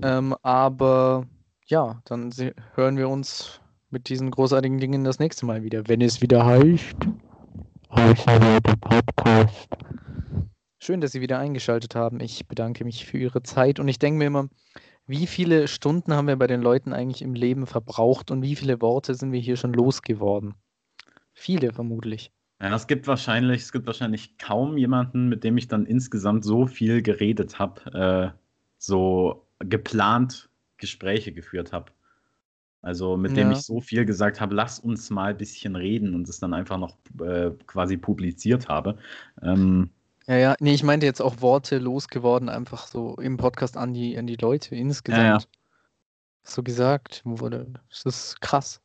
Ähm, aber ja, dann hören wir uns mit diesen großartigen Dingen das nächste Mal wieder, wenn es wieder heißt. Außerleute Podcast. Schön, dass Sie wieder eingeschaltet haben. Ich bedanke mich für Ihre Zeit und ich denke mir immer, wie viele Stunden haben wir bei den Leuten eigentlich im Leben verbraucht und wie viele Worte sind wir hier schon losgeworden? Viele vermutlich. Ja, es gibt wahrscheinlich, es gibt wahrscheinlich kaum jemanden, mit dem ich dann insgesamt so viel geredet habe, äh, so geplant Gespräche geführt habe. Also mit dem Ja. ich so viel gesagt habe, lass uns mal ein bisschen reden und es dann einfach noch äh, quasi publiziert habe. Ähm, Ja, ja, nee, ich meinte jetzt auch Worte losgeworden, einfach so im Podcast an die, an die Leute insgesamt. So gesagt wurde. Das ist krass.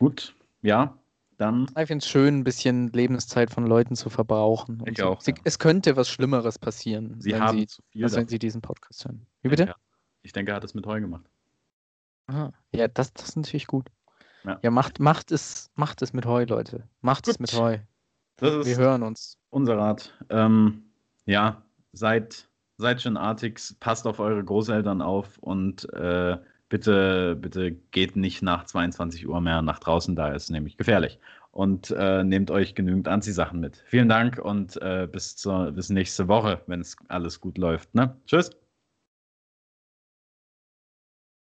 gut, ja, dann Ich finde es schön, ein bisschen Lebenszeit von Leuten zu verbrauchen. Ich so. auch, Sie, ja. Es könnte was Schlimmeres passieren, Sie wenn, haben sie, zu viel. als wenn sie diesen Podcast hören. Wie bitte? Ja. Ich denke, er hat es mit Heu gemacht. Aha. Ja, das, das ist natürlich gut. Ja, ja macht, macht, es, macht es mit Heu, Leute. Macht Gut. es mit Heu. Wir hören uns. Unser Rat. Ähm, ja, seid, seid schon artig, passt auf eure Großeltern auf und äh, bitte, bitte geht nicht nach 22 Uhr mehr nach draußen, da ist nämlich gefährlich. Und äh, nehmt euch genügend Anziehsachen mit. Vielen Dank und äh, bis, zur, bis nächste Woche, wenn es alles gut läuft. Ne? Tschüss.